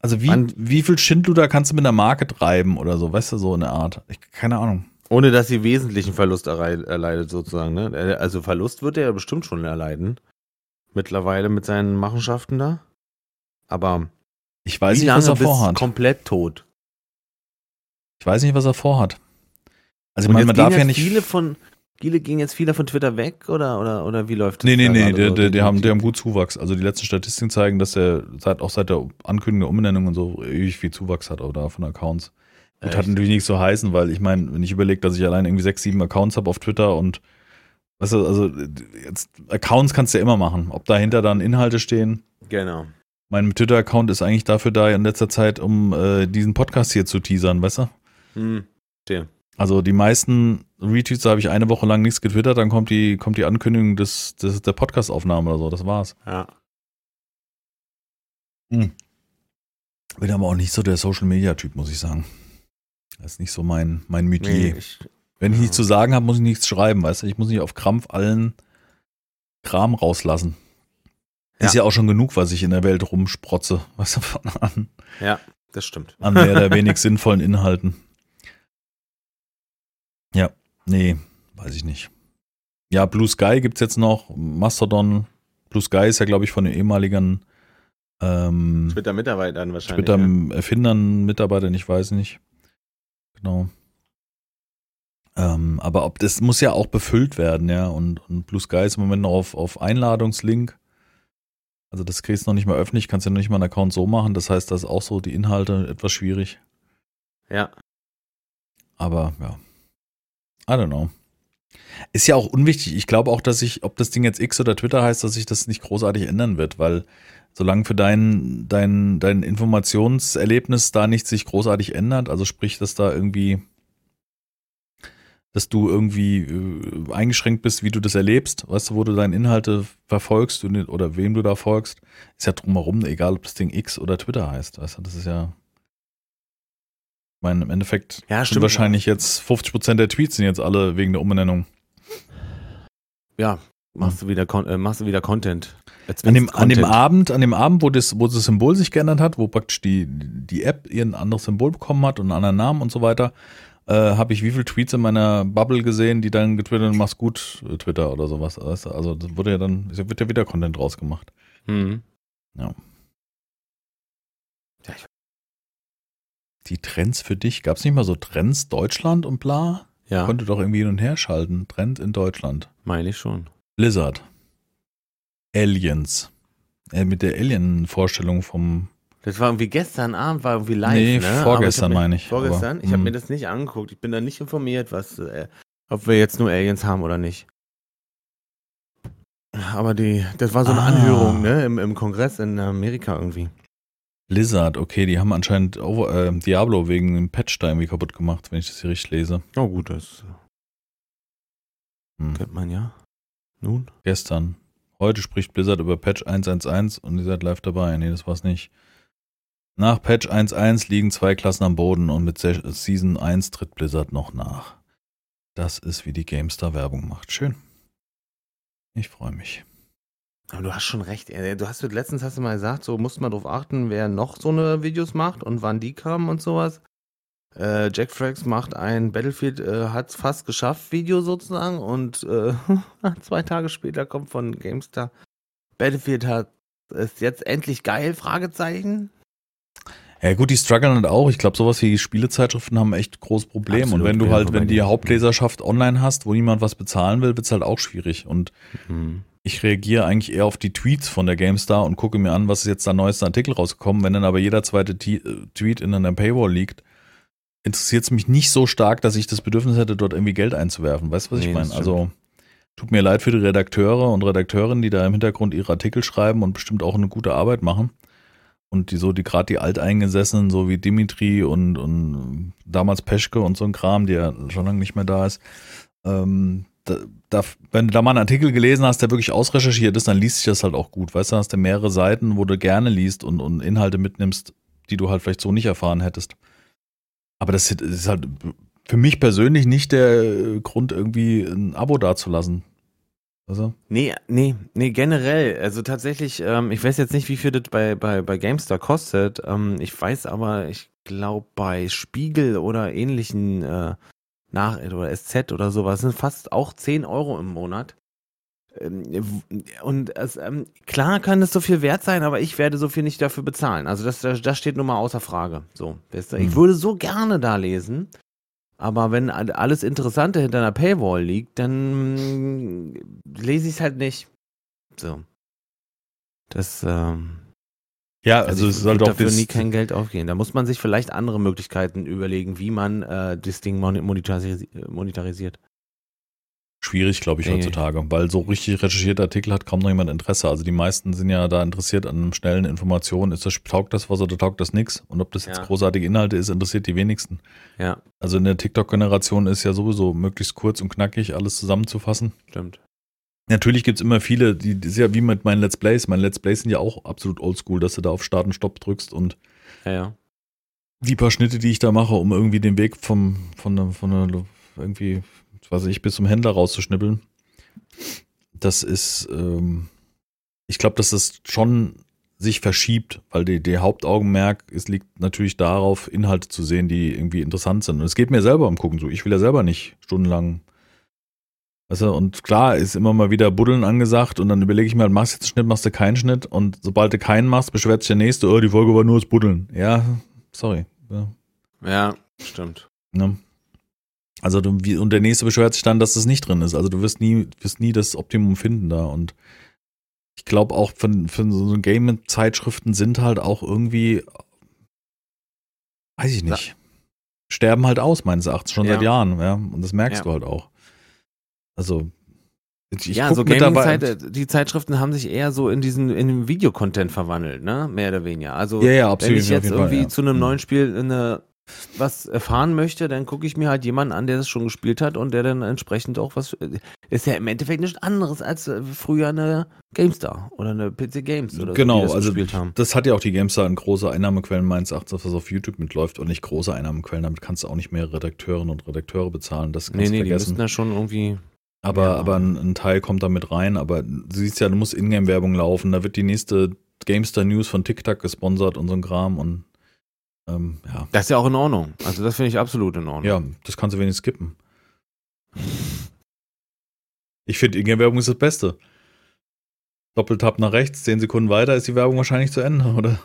also wie, Wann- wie viel Schindluder kannst du mit einer Marke treiben oder so, weißt du, so eine Art. Ich, keine Ahnung. Ohne dass sie wesentlichen Verlust erleidet, sozusagen. Ne? Also Verlust wird er ja bestimmt schon erleiden. Mittlerweile mit seinen Machenschaften da. Aber Ich weiß wie nicht, was er vorhat. komplett tot? Ich weiß nicht, was er vorhat. Also ich meine, man darf ja nicht. Viele von, viele gehen jetzt viele von Twitter weg oder, oder, oder wie läuft das? Nee, nee, nee, die, so? die, die, haben, die haben gut Zuwachs. Also die letzten Statistiken zeigen, dass er seit, auch seit der Ankündigung der Umbenennung und so ewig viel Zuwachs hat oder von Accounts. Gut, hat natürlich nichts zu heißen, weil ich meine, wenn ich überlege, dass ich allein irgendwie sechs, sieben Accounts habe auf Twitter und weißt du, also jetzt Accounts kannst du ja immer machen. Ob dahinter dann Inhalte stehen. Genau. Mein Twitter-Account ist eigentlich dafür da in letzter Zeit, um äh, diesen Podcast hier zu teasern, weißt du? Hm. Verstehe. Also die meisten Retweets, da habe ich eine Woche lang nichts getwittert, dann kommt die, kommt die Ankündigung des, des, der Podcast-Aufnahme oder so, das war's. Ja. Bin aber auch nicht so der Social-Media-Typ, muss ich sagen. Das ist nicht so mein, mein Metier. Nee, ich, Wenn ich nichts zu sagen habe, muss ich nichts schreiben, weißt du? Ich muss nicht auf Krampf allen Kram rauslassen. Ist ja auch schon genug, was ich in der Welt rumsprotze, weißt du, von an, ja, das stimmt. an mehr oder wenig sinnvollen Inhalten. Ja, nee, weiß ich nicht. Ja, Blue Sky gibt's jetzt noch, Mastodon. Blue Sky ist ja, glaube ich, von den ehemaligen ähm, Twitter-Mitarbeitern wahrscheinlich. Twitter ja. Erfindern, Mitarbeitern, ich weiß nicht. Genau. Ähm, aber ob das muss ja auch befüllt werden, ja. Und, und Blue Sky ist im Moment noch auf, auf Einladungslink. Also das kriegst du noch nicht mal öffentlich, kannst ja noch nicht mal einen Account so machen. Das heißt, das ist auch so die Inhalte etwas schwierig. Ja. Aber ja. I don't know. Ist ja auch unwichtig. Ich glaube auch, dass ich, ob das Ding jetzt X oder Twitter heißt, dass sich das nicht großartig ändern wird, weil solange für dein, dein, dein Informationserlebnis da nichts sich großartig ändert, also sprich, dass da irgendwie, dass du irgendwie äh, eingeschränkt bist, wie du das erlebst, weißt du, wo du deine Inhalte verfolgst oder wem du da folgst, ist ja drumherum egal, ob das Ding X oder Twitter heißt, weißt du, das ist ja, ich meine, im Endeffekt Ja, sind wahrscheinlich jetzt 50% der Tweets sind jetzt alle wegen der Umbenennung. Ja, machst du wieder, äh, machst du wieder Content. An dem, an dem. Abend, an dem Abend, wo das, wo das Symbol sich geändert hat, wo praktisch die, die App ihr ein anderes Symbol bekommen hat und einen anderen Namen und so weiter, äh, habe ich wie viele Tweets in meiner Bubble gesehen, die dann getwittert haben, mach's gut, äh, Twitter oder sowas. Also das wurde ja dann, es wird ja wieder Content draus gemacht. Mhm. Ja. Ja, Die Trends für dich, gab's nicht mal so Trends Deutschland und bla? Ja, Konnte doch irgendwie hin und her schalten. Trend in Deutschland. meine ich schon. Blizzard. Aliens. Äh, mit der Alien-Vorstellung vom. Das war irgendwie gestern Abend, war irgendwie live. Nee, ne? Vorgestern meine ich, Vorgestern? aber, ich habe mm. mir das nicht angeguckt. Ich bin da nicht informiert, was, äh, ob wir jetzt nur Aliens haben oder nicht. aber die, das war so eine Ah. Anhörung, ne, im, im Kongress in Amerika irgendwie. Blizzard, okay, die haben anscheinend Over, äh, Diablo wegen dem Patch da irgendwie kaputt gemacht, wenn ich das hier richtig lese. Oh gut, das Hm. kennt man ja. Nun? Gestern. Heute spricht Blizzard über Patch 1.1.1 und ihr seid live dabei. Nee, das war's nicht. Nach Patch 1.1 liegen zwei Klassen am Boden und mit Se- Season 1 tritt Blizzard noch nach. Das ist, wie die GameStar Werbung macht. Schön. Ich freue mich. Aber du hast schon recht. Du hast letztens hast du mal gesagt, so muss man darauf achten, wer noch so eine Videos macht und wann die kamen und sowas. Äh, Jack Frags macht ein Battlefield äh, hat's fast geschafft Video sozusagen und äh, [LAUGHS] zwei Tage später kommt von GameStar Battlefield hat ist jetzt endlich geil Fragezeichen. Ja gut, die strugglen halt auch. Ich glaube, sowas wie Spielezeitschriften haben echt großes Problem. Absolut, und wenn du ja, halt, wenn die Hauptleserschaft online hast, wo niemand was bezahlen will, wird's halt auch schwierig. Und ich reagiere eigentlich eher auf die Tweets von der GameStar und gucke mir an, was ist jetzt da neueste Artikel rausgekommen. Wenn dann aber jeder zweite T äh, Tweet in einer Paywall liegt, interessiert es mich nicht so stark, dass ich das Bedürfnis hätte, dort irgendwie Geld einzuwerfen. Weißt du, was Nee, ich meine? Also tut mir leid für die Redakteure und Redakteurinnen, die da im Hintergrund ihre Artikel schreiben und bestimmt auch eine gute Arbeit machen. Und die so, die gerade die Alteingesessenen, so wie Dimitri und, und damals Peschke und so ein Kram, der schon lange nicht mehr da ist, ähm, da, da, wenn du da mal einen Artikel gelesen hast, der wirklich ausrecherchiert ist, dann liest sich das halt auch gut. Weißt du, dann hast du mehrere Seiten, wo du gerne liest und, und Inhalte mitnimmst, die du halt vielleicht so nicht erfahren hättest. Aber das ist halt für mich persönlich nicht der Grund, irgendwie ein Abo dazulassen. Also, Nee, nee, nee, generell. Also tatsächlich, ähm, ich weiß jetzt nicht, wie viel das bei, bei, bei GameStar kostet. Ähm, ich weiß aber, ich glaube, bei Spiegel oder ähnlichen äh, nach oder SZ oder sowas sind fast auch 10 Euro im Monat. Ähm, Und es, ähm, klar kann es so viel wert sein, aber ich werde so viel nicht dafür bezahlen. Also das, das steht nun mal außer Frage. So? Ich Hm. würde so gerne da lesen. Aber wenn all- alles Interessante hinter einer Paywall liegt, dann mm, lese ich es halt nicht. So. Das, ähm, ja, also, also es auch dafür nie kein Geld aufgehen. Da muss man sich vielleicht andere Möglichkeiten überlegen, wie man äh, das Ding mon- monetarisi monetarisiert. Schwierig, glaube ich, ja. heutzutage, weil so richtig recherchierte Artikel hat kaum noch jemand Interesse. Also die meisten sind ja da interessiert an schnellen Informationen. Ist das, taugt das was oder taugt das nix? Und ob das jetzt Ja. großartige Inhalte ist, interessiert die wenigsten. Ja, Also in der TikTok-Generation ist ja sowieso möglichst kurz und knackig alles zusammenzufassen. stimmt. Natürlich gibt's immer viele, die, das ist ja wie mit meinen Let's Plays. Meine Let's Plays sind ja auch absolut oldschool, dass du da auf Start und Stopp drückst und Ja, ja. die paar Schnitte, die ich da mache, um irgendwie den Weg vom, von, der- von der, irgendwie, was weiß ich, bis zum Händler rauszuschnippeln. Das ist, ähm, ich glaube, dass das schon sich verschiebt, weil die, der Hauptaugenmerk es liegt natürlich darauf, Inhalte zu sehen, die irgendwie interessant sind. Und es geht mir selber am Gucken so. Ich will ja selber nicht stundenlang. Weißt du, und klar ist immer mal wieder Buddeln angesagt und dann überlege ich mir halt, machst du jetzt einen Schnitt, machst du keinen Schnitt und sobald du keinen machst, beschwert sich der nächste, oh, die Folge war nur das Buddeln. Ja, sorry. Ja, Ja, stimmt. Ne? Also du, wie, und der nächste beschwert sich dann, dass das nicht drin ist. Also du wirst nie, wirst nie das Optimum finden da. Und ich glaube auch für, für so Game-Zeitschriften sind halt auch irgendwie, weiß ich nicht, sterben halt aus, meines Erachtens, schon Ja. seit Jahren, ja. Und das merkst Ja. du halt auch. Also, ich, ja, so mittlerweile- Gaming-Zeit, die Zeitschriften haben sich eher so in diesen, in den Videocontent verwandelt, ne? Mehr oder weniger. Also, Ja, ja, wenn absolut. ich jetzt irgendwie Fall, ja. zu einem Mhm. neuen Spiel eine, was erfahren möchte, dann gucke ich mir halt jemanden an, der das schon gespielt hat und der dann entsprechend auch was. Ist ja im Endeffekt nichts anderes als äh, früher eine GameStar oder eine PC Games oder Genau, so, die das also gespielt haben. das hat ja auch die GameStar in große Einnahmequellen meines Erachtens, was auf YouTube mitläuft und nicht große Einnahmequellen. Damit kannst du auch nicht mehr Redakteurinnen und Redakteure bezahlen. Das kannst Nee, nee, die vergessen. müssten da schon irgendwie. Aber, Ja. aber ein, ein Teil kommt da mit rein. Aber du siehst ja, du musst Ingame-Werbung laufen. Da wird die nächste GameStar News von TikTok gesponsert und so ein Kram. Und ähm, ja. Das ist ja auch in Ordnung. Also, das finde ich absolut in Ordnung. ja, das kannst du wenigstens skippen. Ich finde, Ingame-Werbung ist das Beste. Doppeltap nach rechts, zehn Sekunden weiter ist die Werbung wahrscheinlich zu Ende, [LAUGHS] oder?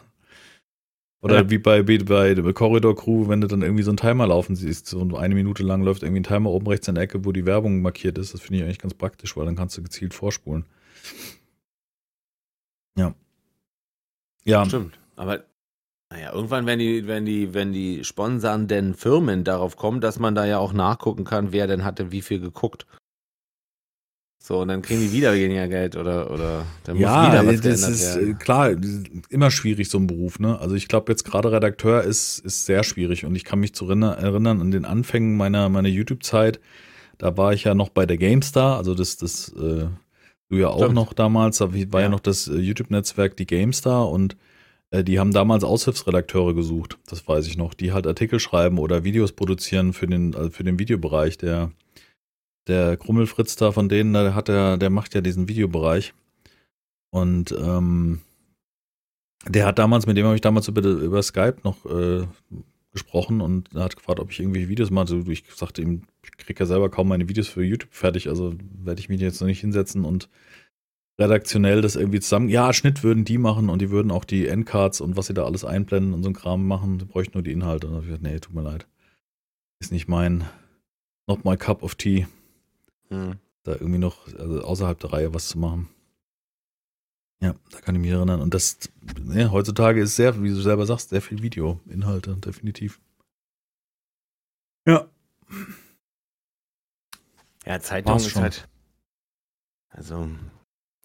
Oder Ja. wie bei, bei der Corridor Crew, wenn du dann irgendwie so einen Timer laufen siehst, so eine Minute lang läuft irgendwie ein Timer oben rechts in der Ecke, wo die Werbung markiert ist. Das finde ich eigentlich ganz praktisch, weil dann kannst du gezielt vorspulen. Ja. Ja, Stimmt. Aber naja, irgendwann werden die, wenn die, wenn die sponsernden Firmen darauf kommen, dass man da ja auch nachgucken kann, wer denn hatte wie viel geguckt. So, und dann kriegen die wieder weniger Geld oder, oder dann ja, muss wieder was das ist werden. äh, klar, das ist immer schwierig, so ein Beruf, ne? Also ich glaube jetzt gerade Redakteur ist, ist sehr schwierig und ich kann mich zu erinner- erinnern an den Anfängen meiner, meiner YouTube-Zeit. Da war ich ja noch bei der GameStar, also das, das, äh, du ja auch Stimmt. noch damals, da war ja, Ja. noch das äh, YouTube-Netzwerk die GameStar und die haben damals Aushilfsredakteure gesucht, das weiß ich noch, die halt Artikel schreiben oder Videos produzieren für den, also für den Videobereich. Der, der Krummelfritz da von denen, der hat der, der macht ja diesen Videobereich. Und ähm, der hat damals, mit dem habe ich damals über, über Skype noch äh, gesprochen und hat gefragt, ob ich irgendwie Videos mache. Ich sagte ihm, ich kriege ja selber kaum meine Videos für YouTube fertig, also werde ich mich jetzt noch nicht hinsetzen und redaktionell das irgendwie zusammen. Ja, Schnitt würden die machen und die würden auch die Endcards und was sie da alles einblenden und so ein Kram machen. Sie bräuchten nur die Inhalte. Und dann habe ich gesagt, nee, tut mir leid. Ist nicht mein, not my cup of tea Hm. da irgendwie noch also außerhalb der Reihe was zu machen. Ja, da kann ich mich erinnern. Und das, ja, heutzutage ist sehr, wie du selber sagst, sehr viel Video-Inhalte, definitiv. Ja. Ja, Zeitung War's ist schon. halt. Also,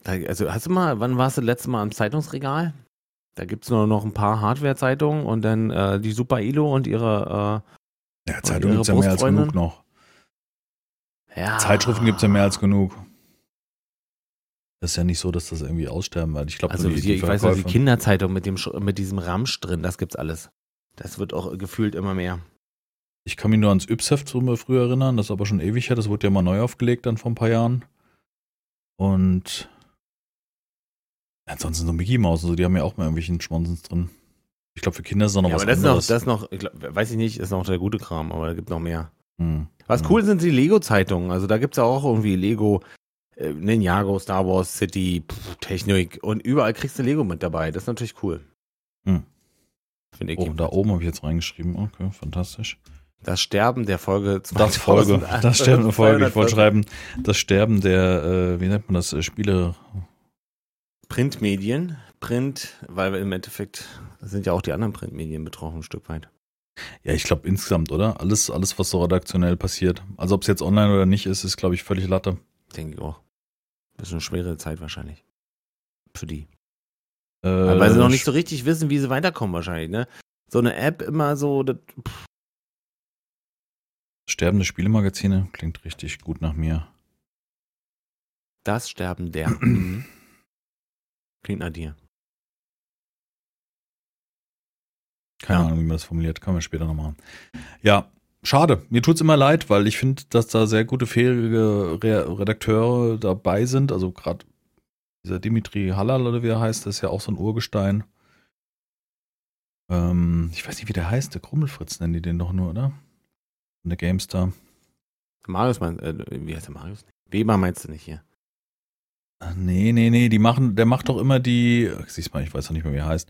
also hast du mal, wann warst du das letzte Mal am Zeitungsregal? Da gibt es nur noch ein paar Hardware-Zeitungen und dann äh, die Super Ilo und ihre Ja, Und Zeitung ihre gibt es ja mehr als genug noch. äh, ja. Zeitschriften gibt es ja mehr als genug. Das ist ja nicht so, dass das irgendwie aussterben wird. Ich glaube, Also die, die, ich weiß noch, die Kinderzeitung mit dem mit diesem Ramsch drin, das gibt's alles. Das wird auch gefühlt immer mehr. Ich kann mich nur ans Yps-Heft so früher erinnern, das ist aber schon ewig her, das wurde ja mal neu aufgelegt dann vor ein paar Jahren. Und ansonsten so Mickey Mouse, also die haben ja auch mal irgendwelchen Schmonsens drin. Ich glaube, für Kinder ist es auch noch ja, was aber das ist noch, anderes. das ist noch, glaub, weiß ich nicht, ist noch der gute Kram, aber da gibt noch mehr. Hm. Was Ja. cool sind die Lego-Zeitungen. Also da gibt's ja auch irgendwie Lego, äh, Ninjago, Star Wars, City, pff, Technik und überall kriegst du Lego mit dabei. Das ist natürlich cool. Hm. Finde ich. Oh, da oben habe ich jetzt reingeschrieben. Okay, fantastisch. Das Sterben der Folge Das Folge, 2000 das Sterben der Folge. Ich wollte 240. schreiben, das Sterben der, äh, wie nennt man das, äh, Spiele. Printmedien. Print, weil im Endeffekt sind ja auch die anderen Printmedien betroffen, ein Stück weit. Ja, ich glaube insgesamt, oder? Alles, alles, was so redaktionell passiert. Also ob es jetzt online oder nicht ist, ist, glaube ich, völlig Latte. Denke ich auch. Das ist eine schwere Zeit wahrscheinlich. Für die. Äh, weil sie noch nicht so richtig wissen, wie sie weiterkommen wahrscheinlich, ne? So eine App immer so, das, Sterbende Spielemagazine klingt richtig gut nach mir. das Sterben der. Klingt nach dir. Keine Ja. Ahnung, wie man das formuliert. Können wir später noch machen. Ja, schade. Mir tut's immer leid, weil ich finde, dass da sehr gute, fähige Re Redakteure dabei sind. Also gerade dieser Dimitri Halal oder wie er heißt, das ist ja auch so ein Urgestein. Ähm, ich weiß nicht, wie der heißt. Der Krummelfritz nennen die den doch nur, oder? Von der GameStar. Marius meinst, äh, wie heißt der Marius? Weber meinst du nicht hier? Nee, nee, nee, die machen, der macht doch immer die, siehst mal, ich weiß doch nicht mehr, wie er heißt.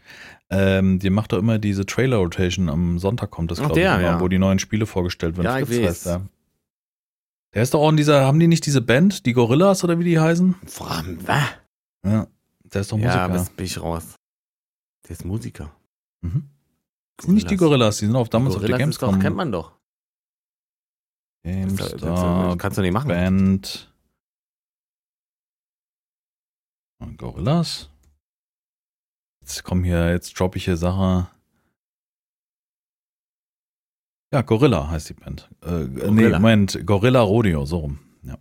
Ähm, die macht doch immer diese Trailer-Rotation. Am Sonntag kommt das, glaube ich, der, immer, ja. wo die neuen Spiele vorgestellt werden. Ja, ich Fritz weiß. heißt der. Der ist doch auch in dieser, haben die nicht diese Band, die Gorillas oder wie die heißen? Fram? Ja, der ist doch Ja, Musiker. bis bin ich raus. Der ist Musiker. mhm. Das sind nicht die Gorillas, die sind auch damals auf der Gorillas ist doch, Gamescom. kennt man doch. Das, das, das, GameStar kannst du nicht machen. Band. Gorillas. Jetzt komm hier, jetzt droppe ich hier Sache. Ja, Gorilla heißt die Band. Äh, Nee. Moment, Gorilla Rodeo, so rum. Ja.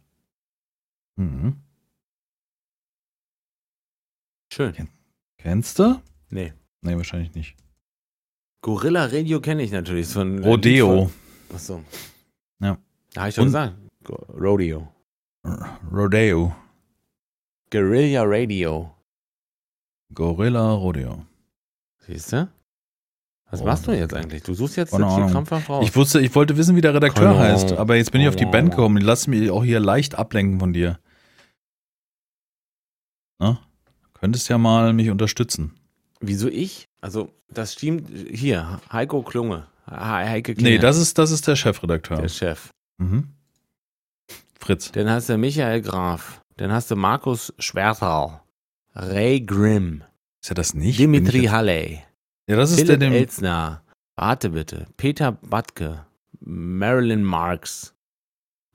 Mhm. Schön. Kennst du? Nee. Nee, wahrscheinlich nicht. Gorilla Radio kenne ich natürlich. Von Rodeo. Achso. Ja. Da habe ich schon gesagt. Rodeo. Rodeo. Guerilla Radio. Gorilla Rodeo. Siehst du? Was Oh, machst du jetzt eigentlich? Du suchst jetzt Ahnung. krampfhaft raus. Ich wusste, ich wollte wissen, wie der Redakteur Keine heißt, aber jetzt bin ich auf die Band gekommen. Lass mich auch hier leicht ablenken von dir. Na? Könntest ja mal mich unterstützen. Wieso ich? Also, das stimmt. Hier, Heiko Klunge. He- Heike Nee, Klinger, das ist, das ist der Chefredakteur. der Chef. Mhm. Fritz. Dann hast du Michael Graf. Dann hast du Markus Schwertal. Ray Grimm. Ist ja das nicht? Dimitri Halley. Ja, das ist der, Philipp dem. Elsner. Warte bitte. Peter Batke. Marilyn Marks.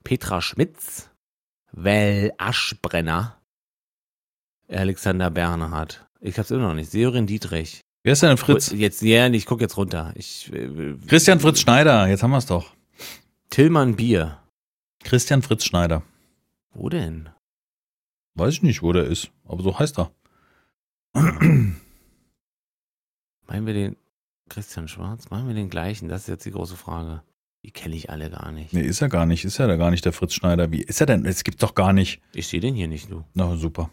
Petra Schmitz. Well Aschbrenner Alexander Bernhard. Ich hab's immer noch nicht. Severin Dietrich. Wer ist denn Fritz? Jetzt, ja, ich guck jetzt runter. Ich, äh, Christian Fritz Schneider, jetzt haben wir es doch. Tillmann Bier. Christian Fritz Schneider. Wo denn? Weiß ich nicht, wo der ist, aber so heißt er. [CLEARS THROAT] Meinen wir den Christian Schwarz? Meinen wir den gleichen? Das ist jetzt die große Frage. Die kenne ich alle gar nicht. Nee, ist er gar nicht. Ist er da gar nicht, der Fritz Schneider. Wie ist er denn? Es gibt doch gar nicht. Ich sehe den hier nicht, du. Na, super.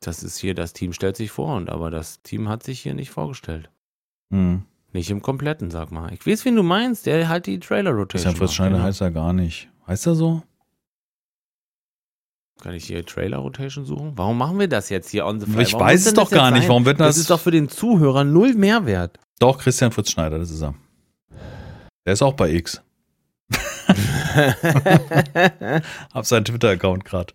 Das ist hier, das Team stellt sich vor und aber das Team hat sich hier nicht vorgestellt. Hm. Nicht im kompletten, sag mal. Ich weiß, wen du meinst, der halt die Trailer Rotation. Christian Fritz macht, Schneider genau. heißt er gar nicht. Heißt er so? Kann ich hier Trailer Rotation suchen? Warum machen wir das jetzt hier on the fly? Ich Warum weiß es doch gar nicht. sein? Warum wird Das das? ist doch für den Zuhörer null Mehrwert. Doch, Christian Fritz Schneider, das ist er. Der ist auch bei X. [LAUGHS] Hab seinen Twitter-Account gerade.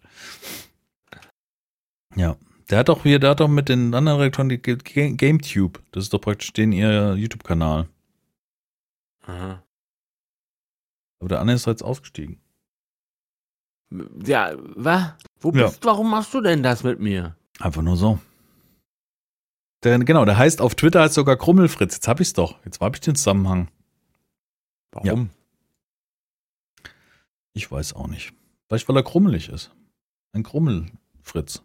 Ja. Der hat doch hier, der hat doch mit den anderen Redaktoren die GameTube. Das ist doch praktisch den ihr YouTube-Kanal. Aha. Aber der andere ist jetzt ausgestiegen. Ja, was? Wo Ja. bist Warum machst du denn das mit mir? Einfach nur so. Der, genau, der heißt auf Twitter heißt sogar Krummelfritz. Jetzt hab ich's doch. Jetzt hab ich den Zusammenhang. Warum? Ich weiß auch nicht. Vielleicht, weil er krummelig ist. Ein Krummelfritz.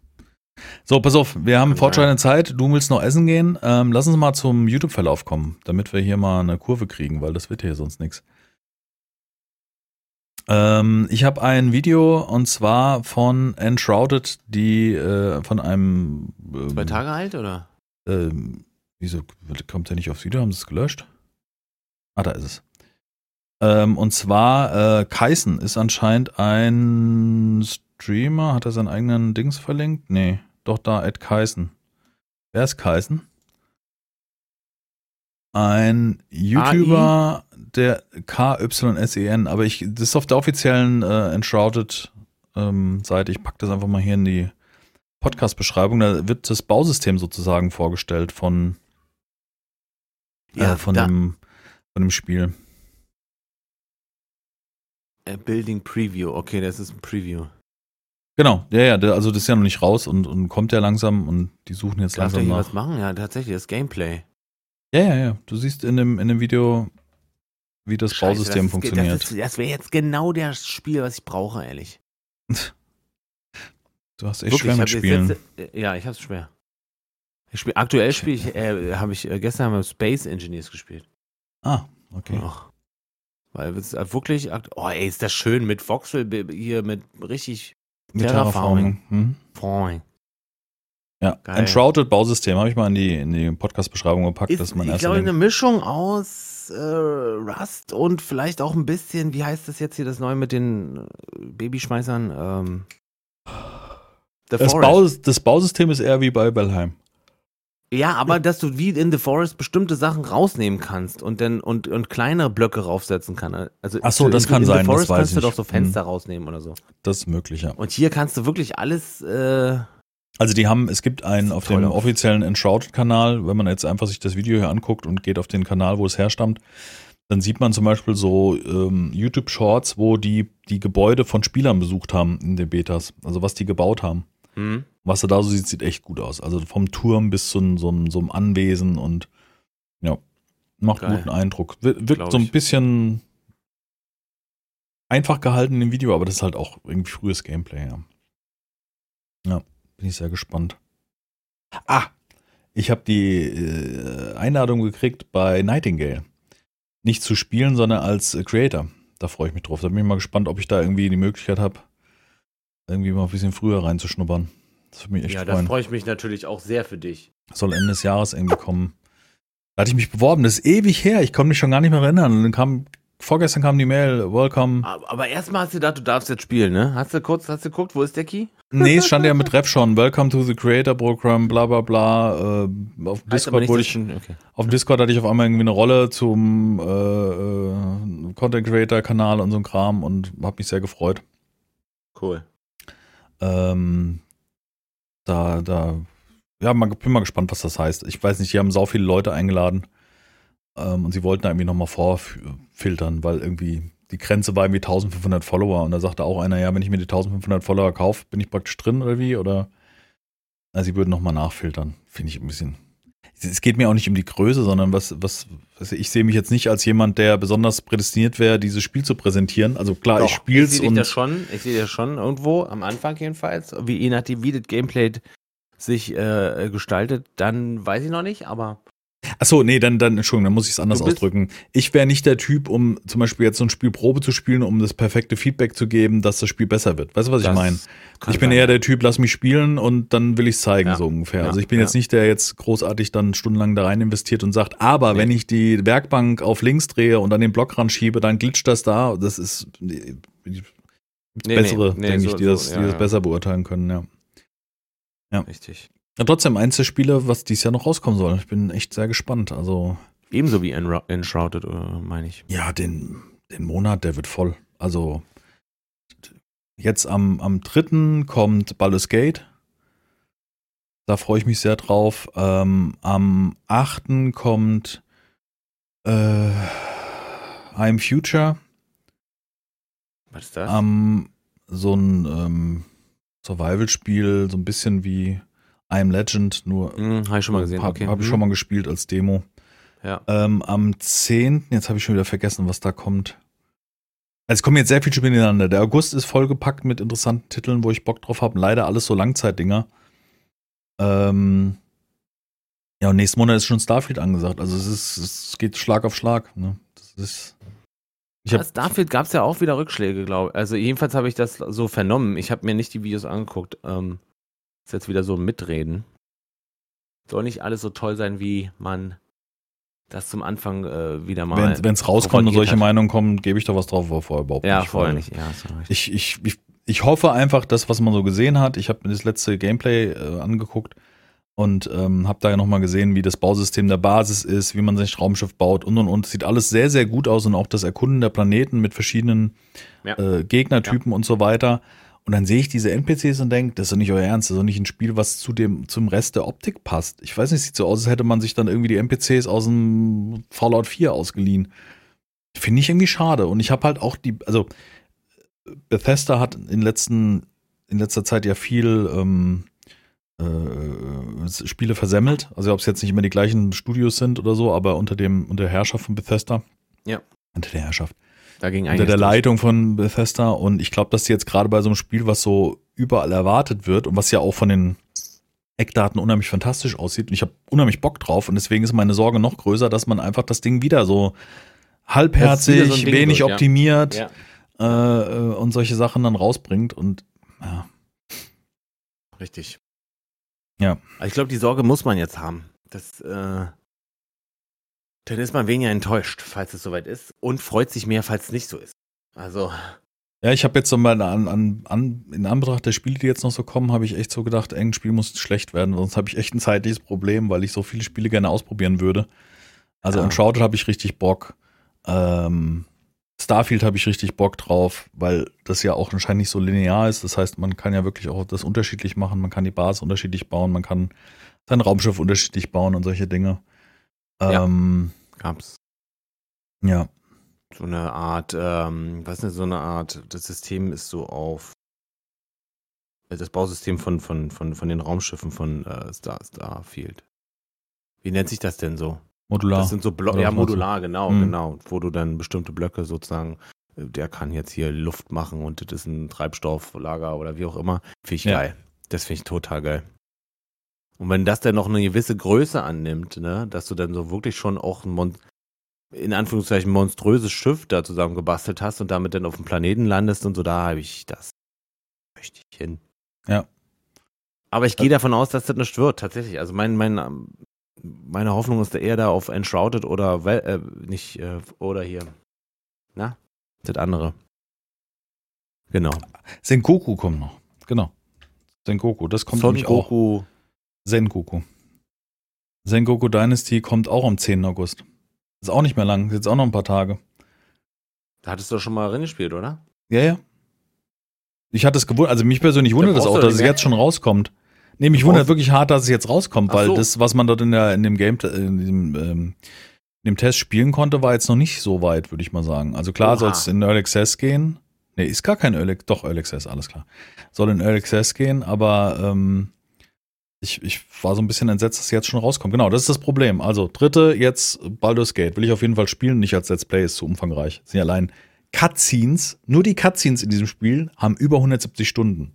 So, pass auf, wir haben fortschreitende Zeit. Du willst noch essen gehen. Ähm, lass uns mal zum YouTube-Verlauf kommen, damit wir hier mal eine Kurve kriegen, weil das wird hier sonst nichts. Ähm, ich habe ein Video und zwar von Enshrouded, die äh, von einem. Ähm, Zwei Tage alt oder? ähm, wieso kommt der nicht aufs Video? Haben sie es gelöscht? Ah, da ist es. Ähm, und zwar, äh, Kaisen ist anscheinend ein Streamer. Hat er seinen eigenen Dings verlinkt? Nee, doch da, Ed Kaisen. Wer ist Kaisen? Ein YouTuber, der KYSEN, aber ich, das ist auf der offiziellen äh, Enshrouded ähm, Seite. Ich packe das einfach mal hier in die Podcast-Beschreibung. Da wird das Bausystem sozusagen vorgestellt von, äh, von, da, dem, von dem Spiel. äh, Building Preview. Okay, das ist ein Preview. Genau, ja, ja, also das ist ja noch nicht raus und, und kommt ja langsam und die suchen jetzt Darf langsam nach. was machen? Ja, tatsächlich, das Gameplay. Ja, ja, ja. Du siehst in dem, in dem Video, wie das Scheiße, Bausystem das funktioniert. Ist, das das wäre jetzt genau das Spiel, was ich brauche, ehrlich. [LAUGHS] du hast echt schwer ich mit jetzt Spielen. letzte- äh, ja, ich hab's schwer. Ich spiel, aktuell spiele ich, äh, habe ich, äh, gestern haben wir Space Engineers gespielt. Ah, okay. Ach. Weil es ist wirklich, oh ey, ist das schön mit Voxel hier, mit richtig Mit Terraforming. Hm? Ja, Geil. Enshrouded Bausystem habe ich mal in die, in die Podcast-Beschreibung gepackt. Ist, das ist mein ich glaube, eine. Mischung aus äh, Rust und vielleicht auch ein bisschen, wie heißt das jetzt hier, das neue mit den äh, Babyschmeißern? Ähm, The Das, Forest. Bau, das Bausystem ist eher wie bei Bellheim. Ja, aber dass du wie in The Forest bestimmte Sachen rausnehmen kannst und dann und, und kleinere Blöcke raufsetzen kannst. Also Ach so, in- das kann in sein, The das Forest weiß kannst du ich. doch so Fenster rausnehmen oder so. Das ist möglich, ja. Und hier kannst du wirklich alles. Äh, Also die haben, es gibt einen auf toll dem offiziellen Enshrouded-Kanal, wenn man jetzt einfach sich das Video hier anguckt und geht auf den Kanal, wo es herstammt, dann sieht man zum Beispiel so ähm, YouTube-Shorts, wo die die Gebäude von Spielern besucht haben in den Betas, also was die gebaut haben. hm? Was da so sieht, sieht echt gut aus. Also vom Turm bis zu so, einem- so Anwesen und ja, macht Geil. guten Eindruck. Wir- Wirkt Glaub so ein ich. bisschen einfach gehalten im Video, aber das ist halt auch irgendwie frühes Gameplay, ja. Ja, bin ich sehr gespannt. Ah, ich habe die äh, Einladung gekriegt bei Nightingale. Nicht zu spielen, sondern als äh, Creator. Da freue ich mich drauf. Da bin ich mal gespannt, ob ich da irgendwie die Möglichkeit habe, irgendwie mal ein bisschen früher reinzuschnuppern. Das würde mich echt Ja, freuen. freue ich mich natürlich auch sehr für dich. Soll Ende des Jahres irgendwie kommen. Da hatte ich mich beworben. Das ist ewig her. Ich konnte mich schon gar nicht mehr erinnern. Und dann kam, vorgestern kam die Mail, welcome. Aber, erstmal hast du gedacht, du darfst jetzt spielen, ne? Hast du kurz, hast du geguckt, wo ist der Key? Nee, es stand ja mit Ref schon. Welcome to the Creator Program, bla bla bla. Äh, auf Discord wurde ich, okay. auf Discord hatte ich auf einmal irgendwie eine Rolle zum äh, äh, Content Creator Kanal und so ein Kram und habe mich sehr gefreut. Cool. Ähm, da, da, ja, mal, bin mal gespannt, was das heißt. Ich weiß nicht, die haben sau viele Leute eingeladen ähm, und sie wollten da irgendwie nochmal vorfiltern, weil irgendwie die Grenze war irgendwie 1500 Follower und da sagte auch einer, ja, wenn ich mir die 1500 Follower kaufe, bin ich praktisch drin oder wie? Oder also sie würden nochmal nachfiltern. Finde ich ein bisschen. Es geht mir auch nicht um die Größe, sondern was, was, was ich sehe mich jetzt nicht als jemand, der besonders prädestiniert wäre, dieses Spiel zu präsentieren. Also klar, Doch, ich spiele es Ich sehe und das schon, ich sehe das schon irgendwo, am Anfang jedenfalls. Wie, je nachdem, wie das Gameplay sich äh, gestaltet, dann weiß ich noch nicht, aber Achso, nee, dann, dann, Entschuldigung, dann muss ich es anders ausdrücken. Ich wäre nicht der Typ, um zum Beispiel jetzt so ein Spiel Probe zu spielen, um das perfekte Feedback zu geben, dass das Spiel besser wird. Weißt du, was ich das meine? kann Ich bin sein. eher der Typ, lass mich spielen und dann will ich es zeigen, Ja. so ungefähr. Ja. Also ich bin Ja. jetzt nicht der jetzt großartig dann stundenlang da rein investiert und sagt, aber Nee. wenn ich die Werkbank auf links drehe und an den Block ranschiebe, dann glitscht das da. Das ist nee, bessere, nee, denke so- ich, die so, das, die ja, das ja. besser beurteilen können, ja. Richtig. Ja. Trotzdem eins der Spiele, was dieses Jahr noch rauskommen soll. Ich bin echt sehr gespannt. Also Ebenso wie Enra- Enshrouded, äh, meine ich. Ja, den, den Monat, der wird voll. Also jetzt am, am 3. kommt Baldur's Gate. Da freue ich mich sehr drauf. Ähm, am 8. kommt äh, I'm Future. Was ist das? Am so ein ähm, Survival-Spiel, so ein bisschen wie I'm Legend, nur hm, habe ich schon mal gesehen. habe okay. hab ich Hm. schon mal gespielt als Demo. Ja. Ähm, am 10. Jetzt habe ich schon wieder vergessen, was da kommt. Also es kommen jetzt sehr viele Spiele ineinander. Der August ist vollgepackt mit interessanten Titeln, wo ich Bock drauf habe. Leider alles so Langzeitdinger. Ähm, ja, und nächsten Monat ist schon Starfield angesagt. Also es ist, es geht Schlag auf Schlag. Ne? Das ist. Ich hab, Starfield gab es ja auch wieder Rückschläge, glaube ich. Also jedenfalls habe ich das so vernommen. Ich habe mir nicht die Videos angeguckt. Ähm, ist jetzt wieder so ein Mitreden. Soll nicht alles so toll sein, wie man das zum Anfang äh, wieder mal. wenn es rauskommt und solche hat. Meinungen kommen, gebe ich doch was drauf, aber vorher überhaupt Ja, nicht. vorher nicht. Ja, richtig. Ich, ich, ich, ich hoffe einfach, das, was man so gesehen hat, ich habe mir das letzte Gameplay äh, angeguckt und ähm, habe da ja nochmal gesehen, wie das Bausystem der Basis ist, wie man sich Raumschiff baut und und und. Sieht alles sehr, sehr gut aus und auch das Erkunden der Planeten mit verschiedenen Ja. äh, Gegnertypen und so weiter. Und dann sehe ich diese NPCs und denke, das ist doch nicht euer Ernst, das ist doch nicht ein Spiel, was zu dem, zum Rest der Optik passt. Ich weiß nicht, sieht so aus, als hätte man sich dann irgendwie die NPCs aus dem Fallout 4 ausgeliehen. Finde ich irgendwie schade. Und ich habe halt auch die, also Bethesda hat in, letzten, in letzter Zeit ja viel ähm, äh, Spiele versemmelt. Also ob es jetzt nicht immer die gleichen Studios sind oder so, aber unter dem, unter der Herrschaft von Bethesda. Ja. Unter der Herrschaft unter einiges der durch. Leitung von Bethesda und ich glaube, dass die jetzt gerade bei so einem Spiel, was so überall erwartet wird und was ja auch von den Eckdaten unheimlich fantastisch aussieht und ich habe unheimlich Bock drauf und deswegen ist meine Sorge noch größer, dass man einfach das Ding wieder so halbherzig, wieder so wenig ja. optimiert Ja, äh, und solche Sachen dann rausbringt und ja, richtig. Ja. Ich glaube, die Sorge muss man jetzt haben. Das, äh, dann ist man weniger enttäuscht, falls es soweit ist und freut sich mehr, falls es nicht so ist. Also, Ja, ich habe jetzt so mal an, an, an, in Anbetracht der Spiele, die jetzt noch so kommen, habe ich echt so gedacht, ein Spiel muss schlecht werden, sonst habe ich echt ein zeitliches Problem, weil ich so viele Spiele gerne ausprobieren würde. Also Ja. Uncharted habe ich richtig Bock. Ähm, Starfield habe ich richtig Bock drauf, weil das ja auch anscheinend nicht so linear ist. Das heißt, man kann ja wirklich auch das unterschiedlich machen. Man kann die Basis unterschiedlich bauen, man kann sein Raumschiff unterschiedlich bauen und solche Dinge. Ja. Ähm, gab's ja. so eine Art, ähm, was ist denn so eine Art, das System ist so auf äh, das Bausystem von, von, von, von den Raumschiffen von äh, Star, Starfield. Wie nennt sich das denn so? Modular. Das sind so Blöcke, ja, modular, genau, Mhm. genau, wo du dann bestimmte Blöcke sozusagen, äh, der kann jetzt hier Luft machen und das ist ein Treibstofflager oder wie auch immer. Finde ich Ja. geil. Das finde ich total geil. Und wenn das dann noch eine gewisse Größe annimmt, ne, dass du dann so wirklich schon auch ein Mon in Anführungszeichen monströses Schiff da zusammen gebastelt hast und damit dann auf dem Planeten landest und so, da habe ich das. Möchte ich hin. Ja. Aber ich gehe davon aus, dass das nicht wird, tatsächlich. Also mein, mein, ähm, meine Hoffnung ist eher da auf Enshrouded oder äh, nicht, äh, oder hier. Na? Das andere. Genau. Sengoku kommt noch. Genau. Sengoku, das kommt Son nämlich auch. Goku. Sengoku. Sengoku Dynasty kommt auch am 10. August. Ist auch nicht mehr lang, ist jetzt auch noch ein paar Tage. Da hattest du doch schon mal reingespielt, oder? Ja, ja. Ich hatte es gewundert, also mich persönlich wundert es brauchst auch, dass es jetzt schon rauskommt. Nee, mich wundert wirklich hart, dass es jetzt rauskommt, weil so. das, was man dort in, der, in dem Game, in diesem, ähm, dem Test spielen konnte, war jetzt noch nicht so weit, würde ich mal sagen. Also klar soll es in Early Access gehen. Nee, ist gar kein Early, doch Early Access, alles klar. Soll in Early Access gehen, aber ähm, ich, ich war so ein bisschen entsetzt, dass es jetzt schon rauskommt. Genau, das ist das Problem. Also dritte, jetzt Baldur's Gate. Will ich auf jeden Fall spielen, nicht als Let's Play, ist zu umfangreich. Sind ja allein Cutscenes, nur die Cutscenes in diesem Spiel haben über 170 Stunden.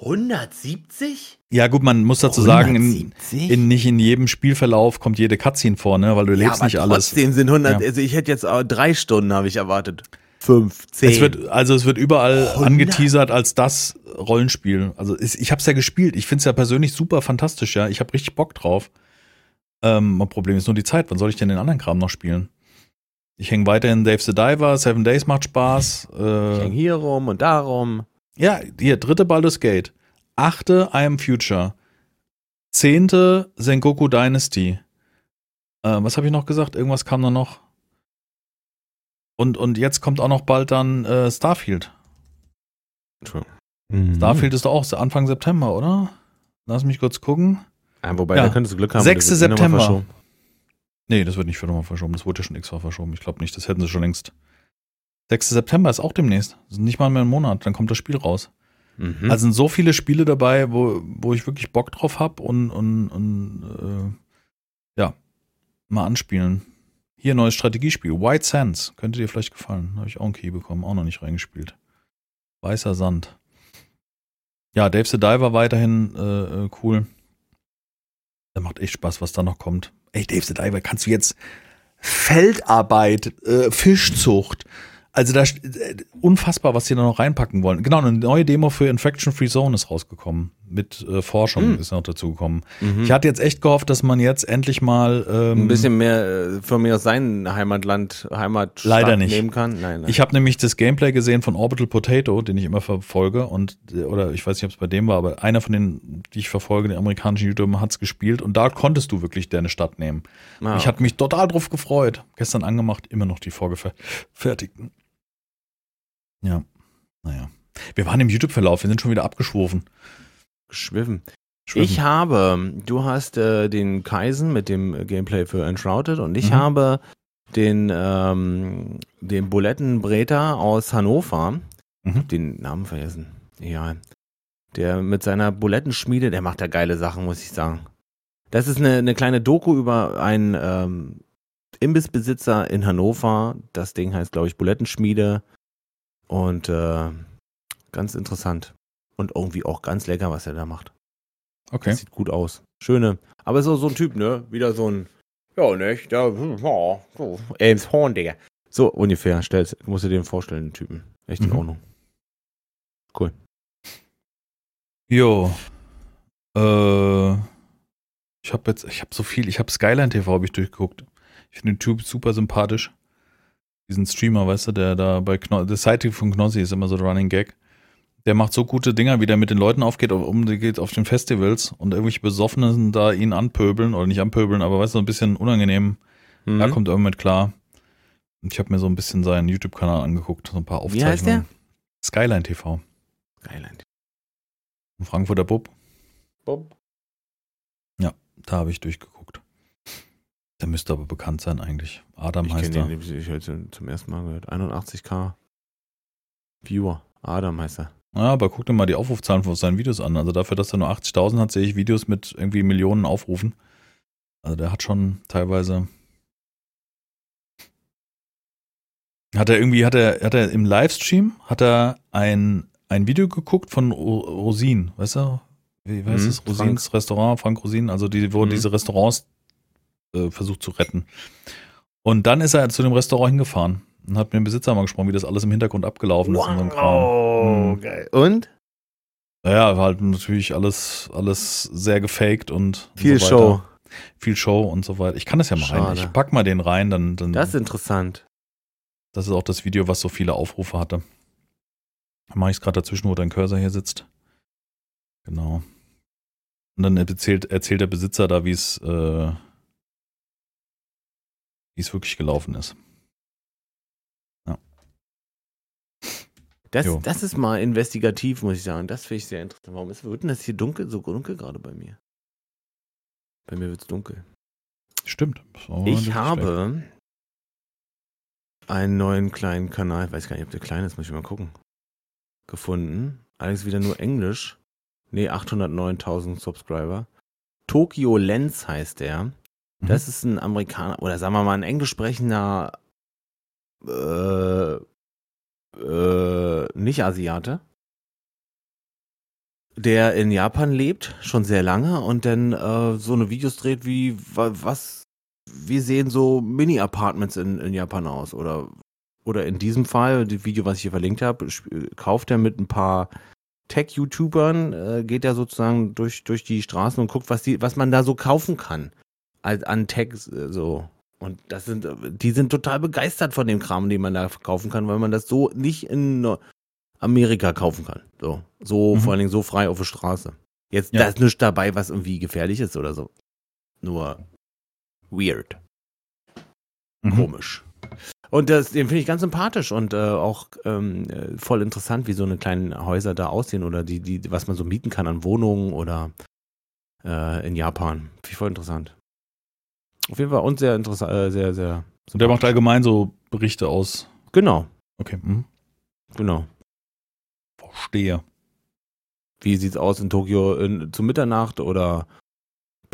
170? Ja gut, man muss dazu sagen, in, 170? in, nicht in jedem Spielverlauf kommt jede Cutscene vor, ne? weil du ja, lebst aber nicht alles. trotzdem sind 100, Ja. also ich hätte jetzt auch drei Stunden, habe ich erwartet. Fünf, zehn. Es wird, also es wird überall 100? angeteasert als das Rollenspiel. Also es, ich habe es ja gespielt. Ich finde es ja persönlich super fantastisch, ja. Ich habe richtig Bock drauf. Ähm, mein Problem ist nur die Zeit. Wann soll ich denn den anderen Kram noch spielen? Ich hänge weiterhin Dave the Diver, Seven Days macht Spaß. ich häng Äh, hier rum und darum. ja, hier, dritte Baldur's Gate. Achte I Am Future. Zehnte Sengoku Dynasty. Äh, was habe ich noch gesagt? Irgendwas kam da noch. Und, und jetzt kommt auch noch bald dann äh, Starfield. Mhm. Starfield ist doch auch Anfang September, oder? Lass mich kurz gucken. Ja, wobei, Ja. da könntest du Glück haben. 6. das wird nochmal September. Nee, das wird nicht für nochmal verschoben. Das wurde ja schon x-fach verschoben. Ich glaube nicht, das hätten sie schon längst. 6. September ist auch demnächst. Das ist nicht mal mehr ein Monat, dann kommt das Spiel raus. Mhm. Also sind so viele Spiele dabei, wo, wo ich wirklich Bock drauf habe und, und, und äh, ja, mal anspielen. Hier neues Strategiespiel, White Sands. Könnte dir vielleicht gefallen. Habe ich auch einen Key bekommen, auch noch nicht reingespielt. Weißer Sand. Ja, Dave the Diver weiterhin äh, äh, cool. Der macht echt Spaß, was da noch kommt. Ey, Dave the Diver, kannst du jetzt Feldarbeit, äh, Fischzucht, also da äh, unfassbar, was die da noch reinpacken wollen. Genau, eine neue Demo für Infection Free Zone ist rausgekommen. Mit äh, Forschung Hm. ist noch dazu gekommen. Mhm. Ich hatte jetzt echt gehofft, dass man jetzt endlich mal ähm, ein bisschen mehr äh, von mir aus sein Heimatland, Heimatstadt Leider nicht. nehmen kann. Nein, nein. Ich habe nämlich das Gameplay gesehen von Orbital Potato, den ich immer verfolge und äh, oder ich weiß nicht, ob es bei dem war, aber einer von den, die ich verfolge, den amerikanischen YouTuber, hat's gespielt und da konntest du wirklich deine Stadt nehmen. Ah, Ich hatte mich total drauf gefreut. Gestern angemacht, immer noch die vorgefertigten. Ja, naja. Wir waren im YouTube-Verlauf, wir sind schon wieder abgeschworfen. Schwimmen. Ich habe, du hast äh, den Kaisen mit dem Gameplay für Enshrouded und ich Mhm. habe den, ähm, den Bulettenbreter aus Hannover, Mhm. den Namen vergessen. Ja. Der mit seiner Bulettenschmiede, der macht da geile Sachen, muss ich sagen. Das ist eine, eine kleine Doku über einen ähm, Imbissbesitzer in Hannover. Das Ding heißt, glaube ich, Bulettenschmiede. Und äh, ganz interessant. Und irgendwie auch ganz lecker, was er da macht. Okay. Das sieht gut aus. Schöne. Aber ist auch so ein Typ, ne? Wieder so ein. Ja, nicht? Ja, hm, ja, so. Elmshorn, Digga. So ungefähr. Stellst, musst du dir den vorstellen, den Typen. Echt in Mhm. Ordnung. Cool. Jo. Äh, ich habe jetzt, ich habe so viel, ich habe Skyline TV habe ich durchgeguckt. Ich finde den Typ super sympathisch. Diesen Streamer, weißt du, der da bei Kno der Sidekick von Knossi ist immer so der Running Gag. Der macht so gute Dinger, wie der mit den Leuten aufgeht, um die geht auf den Festivals und irgendwelche Besoffenen da ihn anpöbeln oder nicht anpöbeln, aber weißt du, so ein bisschen unangenehm. Mhm. Da kommt er mit klar. Und ich habe mir so ein bisschen seinen YouTube-Kanal angeguckt, so ein paar Wie Aufzeichnungen. heißt der? Skyline TV. Skyline. Ein Frankfurter Bub. Bob. Da habe ich durchgeguckt. Der müsste aber bekannt sein eigentlich. Adam Ich heißt kenne er. den, ich heute zum ersten Mal gehört. 81k Viewer. Adam heißt er. Ja, aber guck dir mal die Aufrufzahlen von seinen Videos an. Also dafür, dass er nur 80.000 hat, sehe ich Videos mit irgendwie Millionen Aufrufen. Also der hat schon teilweise. Hat er irgendwie, hat er, hat er im Livestream, hat er ein, ein Video geguckt von Ro- Rosin, weißt du? Wie heißt Mhm, es? Rosins Restaurant, Frank Rosin, also die, wo Mhm. diese Restaurants äh, versucht zu retten. Und dann ist er zu dem Restaurant hingefahren und hat mit dem Besitzer mal gesprochen, wie das alles im Hintergrund abgelaufen ist und so ein Kram. Mhm. geil. Und? Naja, war halt natürlich alles, alles sehr gefaked und Viel so Show. weiter. Viel Show und so weiter. Ich kann das ja mal rein. Ich pack mal den rein, dann, dann Das ist interessant. das ist auch das Video, was so viele Aufrufe hatte. Dann mache ich es gerade dazwischen, wo dein Cursor hier sitzt. Genau. Und dann erzählt, erzählt der Besitzer da, wie es, äh, wie es wirklich gelaufen ist. Das, Jo. das ist mal investigativ, muss ich sagen. Das finde ich sehr interessant. Warum ist, wird denn das hier dunkel, so dunkel gerade bei mir? Bei mir wird es dunkel. Stimmt. ich habe einen neuen kleinen Kanal, weiß gar nicht, ob der klein ist, muss ich mal gucken, gefunden. Allerdings wieder nur Englisch. Nee, 809.000 Subscriber. Tokyo Lens heißt der. Mhm. Das ist ein Amerikaner, oder sagen wir mal ein englisch sprechender äh, äh, Nicht-Asiate, der in Japan lebt, schon sehr lange und dann äh, so eine Videos dreht wie, was, wie sehen so Mini-Apartments in, in Japan aus? Oder, oder in diesem Fall, das Video, was ich hier verlinkt habe, kauft er mit ein paar Tech-YouTubern, äh, geht er sozusagen durch, durch die Straßen und guckt, was, die, was man da so kaufen kann. Als, an Tech, so. Und das sind, die sind total begeistert von dem Kram, den man da kaufen kann, weil man das so nicht in Amerika kaufen kann. So, so mhm. vor allen Dingen so frei auf der Straße. Jetzt, ja. da ist nichts dabei, was irgendwie gefährlich ist oder so. Nur weird. Mhm. Komisch. Und das, den finde ich ganz sympathisch und äh, auch ähm, äh, voll interessant, wie so eine kleinen Häuser da aussehen oder die, die, was man so mieten kann an Wohnungen oder äh, in Japan. Finde ich voll interessant. Auf jeden Fall und sehr interessant, äh, sehr, sehr. Und der macht allgemein so Berichte aus. Genau. Okay. Mhm. Genau. Verstehe. Wie sieht's aus in Tokio in, zu Mitternacht oder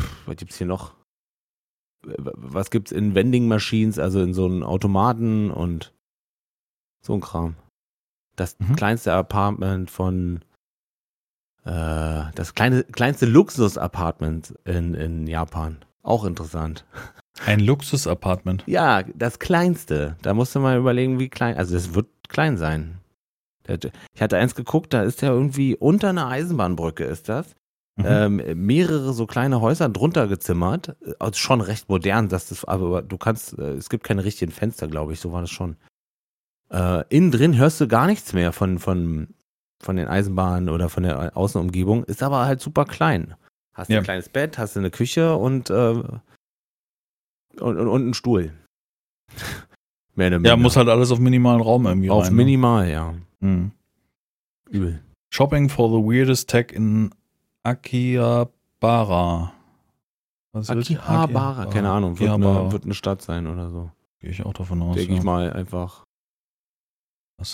pff, was gibt's hier noch? Was gibt's in Vending Machines, also in so einem Automaten und so ein Kram. Das mhm. kleinste Apartment von äh, das kleine, kleinste Luxus-Apartment in, in Japan. Auch interessant. Ein Luxus-Apartment? Ja, das kleinste. Da musst du mal überlegen, wie klein. Also, es wird klein sein. Ich hatte eins geguckt, da ist ja irgendwie unter einer Eisenbahnbrücke, ist das. Mhm. Ähm, mehrere so kleine Häuser drunter gezimmert. Also schon recht modern, dass das, aber du kannst, äh, es gibt keine richtigen Fenster, glaube ich, so war das schon. Äh, innen drin hörst du gar nichts mehr von, von, von den Eisenbahnen oder von der Außenumgebung, ist aber halt super klein. Hast ja. ein kleines Bett, hast eine Küche und, äh, und, und, und einen Stuhl. [LAUGHS] Mehr oder Ja, muss halt alles auf minimalen Raum irgendwie Auf rein, ne? minimal, ne? ja. Mhm. Übel. Shopping for the weirdest tech in Akihabara. Was Akihabara, keine Ahnung, wird eine, wird eine, Stadt sein oder so. Gehe ich auch davon aus. Denke ja. ich mal einfach.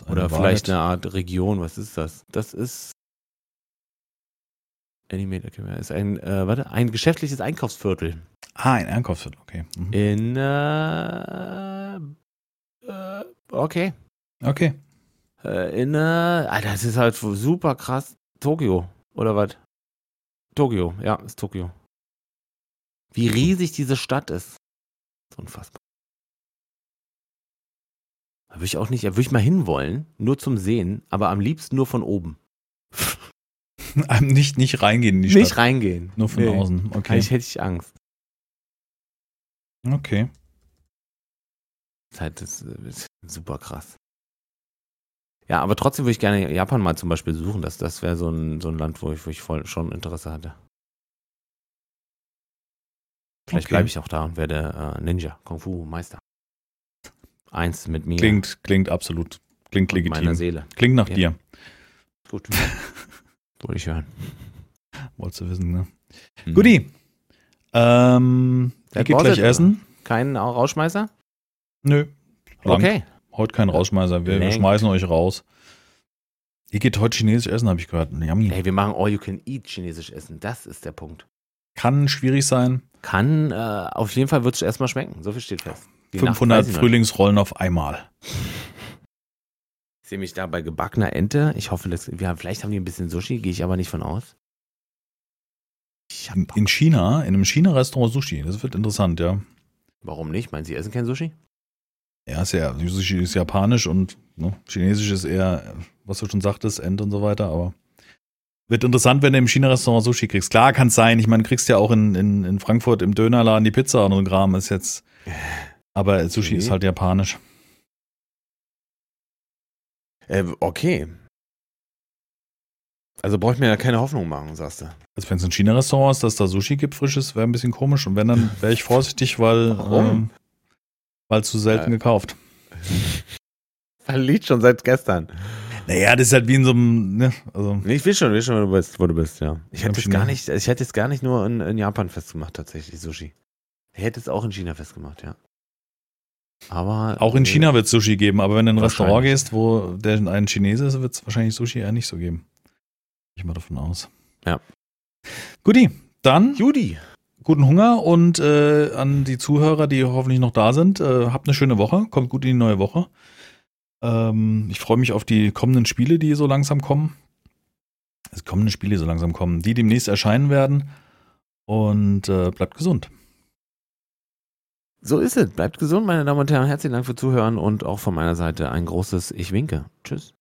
Oder vielleicht eine Art Region, was ist das? Das ist Animated Camera ist ein, äh, warte, ein geschäftliches Einkaufsviertel. Ah, ein Einkaufsviertel, okay. Mhm. In, äh, äh, okay. Okay. Äh, in, äh, Alter, das ist halt super krass. Tokio, oder was? Tokio, ja, ist Tokio. Wie riesig diese Stadt ist. Ist unfassbar. Da würde ich auch nicht, da würde ich mal hinwollen, nur zum Sehen, aber am liebsten nur von oben. [LAUGHS] nicht, nicht reingehen in die Stadt. Nicht reingehen. Nur von nee. außen. Okay. Eigentlich hätte ich Angst. Okay. Das ist halt das, ist super krass. Ja, aber trotzdem würde ich gerne Japan mal zum Beispiel suchen. Das, das wäre so ein, so ein Land, wo ich, wo ich voll schon Interesse hatte. Vielleicht okay. bleibe ich auch da und werde äh, Ninja, Kung Fu Meister. Eins mit mir. Klingt, klingt absolut. Klingt legitim. Meiner Seele. Klingt nach ja. dir. Gut. [LAUGHS] Wollte ich hören. Wolltest du wissen, ne? Hm. Guti. Ähm, ihr geht gleich essen. Kein Rausschmeißer? Nö. Lang. Okay. Heute kein Rausschmeißer. Wir, wir schmeißen euch raus. Ihr geht heute chinesisch essen, habe ich gehört. Yummy. Ey, wir machen all you can eat chinesisch essen. Das ist der Punkt. Kann schwierig sein. Kann, äh, auf jeden Fall wird es erstmal schmecken. So viel steht fest. Die 500 Frühlingsrollen auf einmal. Ich sehe mich da bei gebackener Ente. Ich hoffe, dass wir vielleicht haben die ein bisschen Sushi, gehe ich aber nicht von aus. In China, in einem China-Restaurant Sushi. Das wird interessant, ja. Warum nicht? Meinen Sie essen kein Sushi? Ja, ist ja, Sushi ist japanisch und ne, chinesisch ist eher, was du schon sagtest, Ente und so weiter, aber wird interessant, wenn du im China-Restaurant Sushi kriegst. Klar kann es sein, ich meine, du kriegst ja auch in, in, in Frankfurt im Dönerladen die Pizza und so ein Kram ist jetzt, [LAUGHS] aber Sushi okay. ist halt japanisch. Äh, okay. Also brauche ich mir ja keine Hoffnung machen, sagst du. Also wenn es ein China-Restaurant ist, dass da Sushi gibt, frisches, wäre ein bisschen komisch. Und wenn, dann [LAUGHS] wäre ich vorsichtig, weil ähm, weil zu selten ja. gekauft. [LAUGHS] Verliebt schon seit gestern. Naja, das ist halt wie in so einem, ne? Also, ich will schon, will schon, wo du bist, wo du bist, ja. Ich hätte es gar nicht, ich hätte es gar nicht nur in, in Japan festgemacht, tatsächlich, Sushi. Hätte es auch in China festgemacht, ja. Aber. Auch in äh, China wird es Sushi geben, aber wenn du in ein Restaurant gehst, wo der ein Chinese ist, wird es wahrscheinlich Sushi eher nicht so geben. Ich mal davon aus. Ja. Guti, dann Judy. guten Hunger und äh, an die Zuhörer, die hoffentlich noch da sind, äh, habt eine schöne Woche, kommt gut in die neue Woche. Ähm, ich freue mich auf die kommenden Spiele, die so langsam kommen. Es kommenden Spiele, die so langsam kommen, die demnächst erscheinen werden. Und äh, bleibt gesund. So ist es. Bleibt gesund, meine Damen und Herren. Herzlichen Dank für Zuhören und auch von meiner Seite ein großes Ich winke. Tschüss.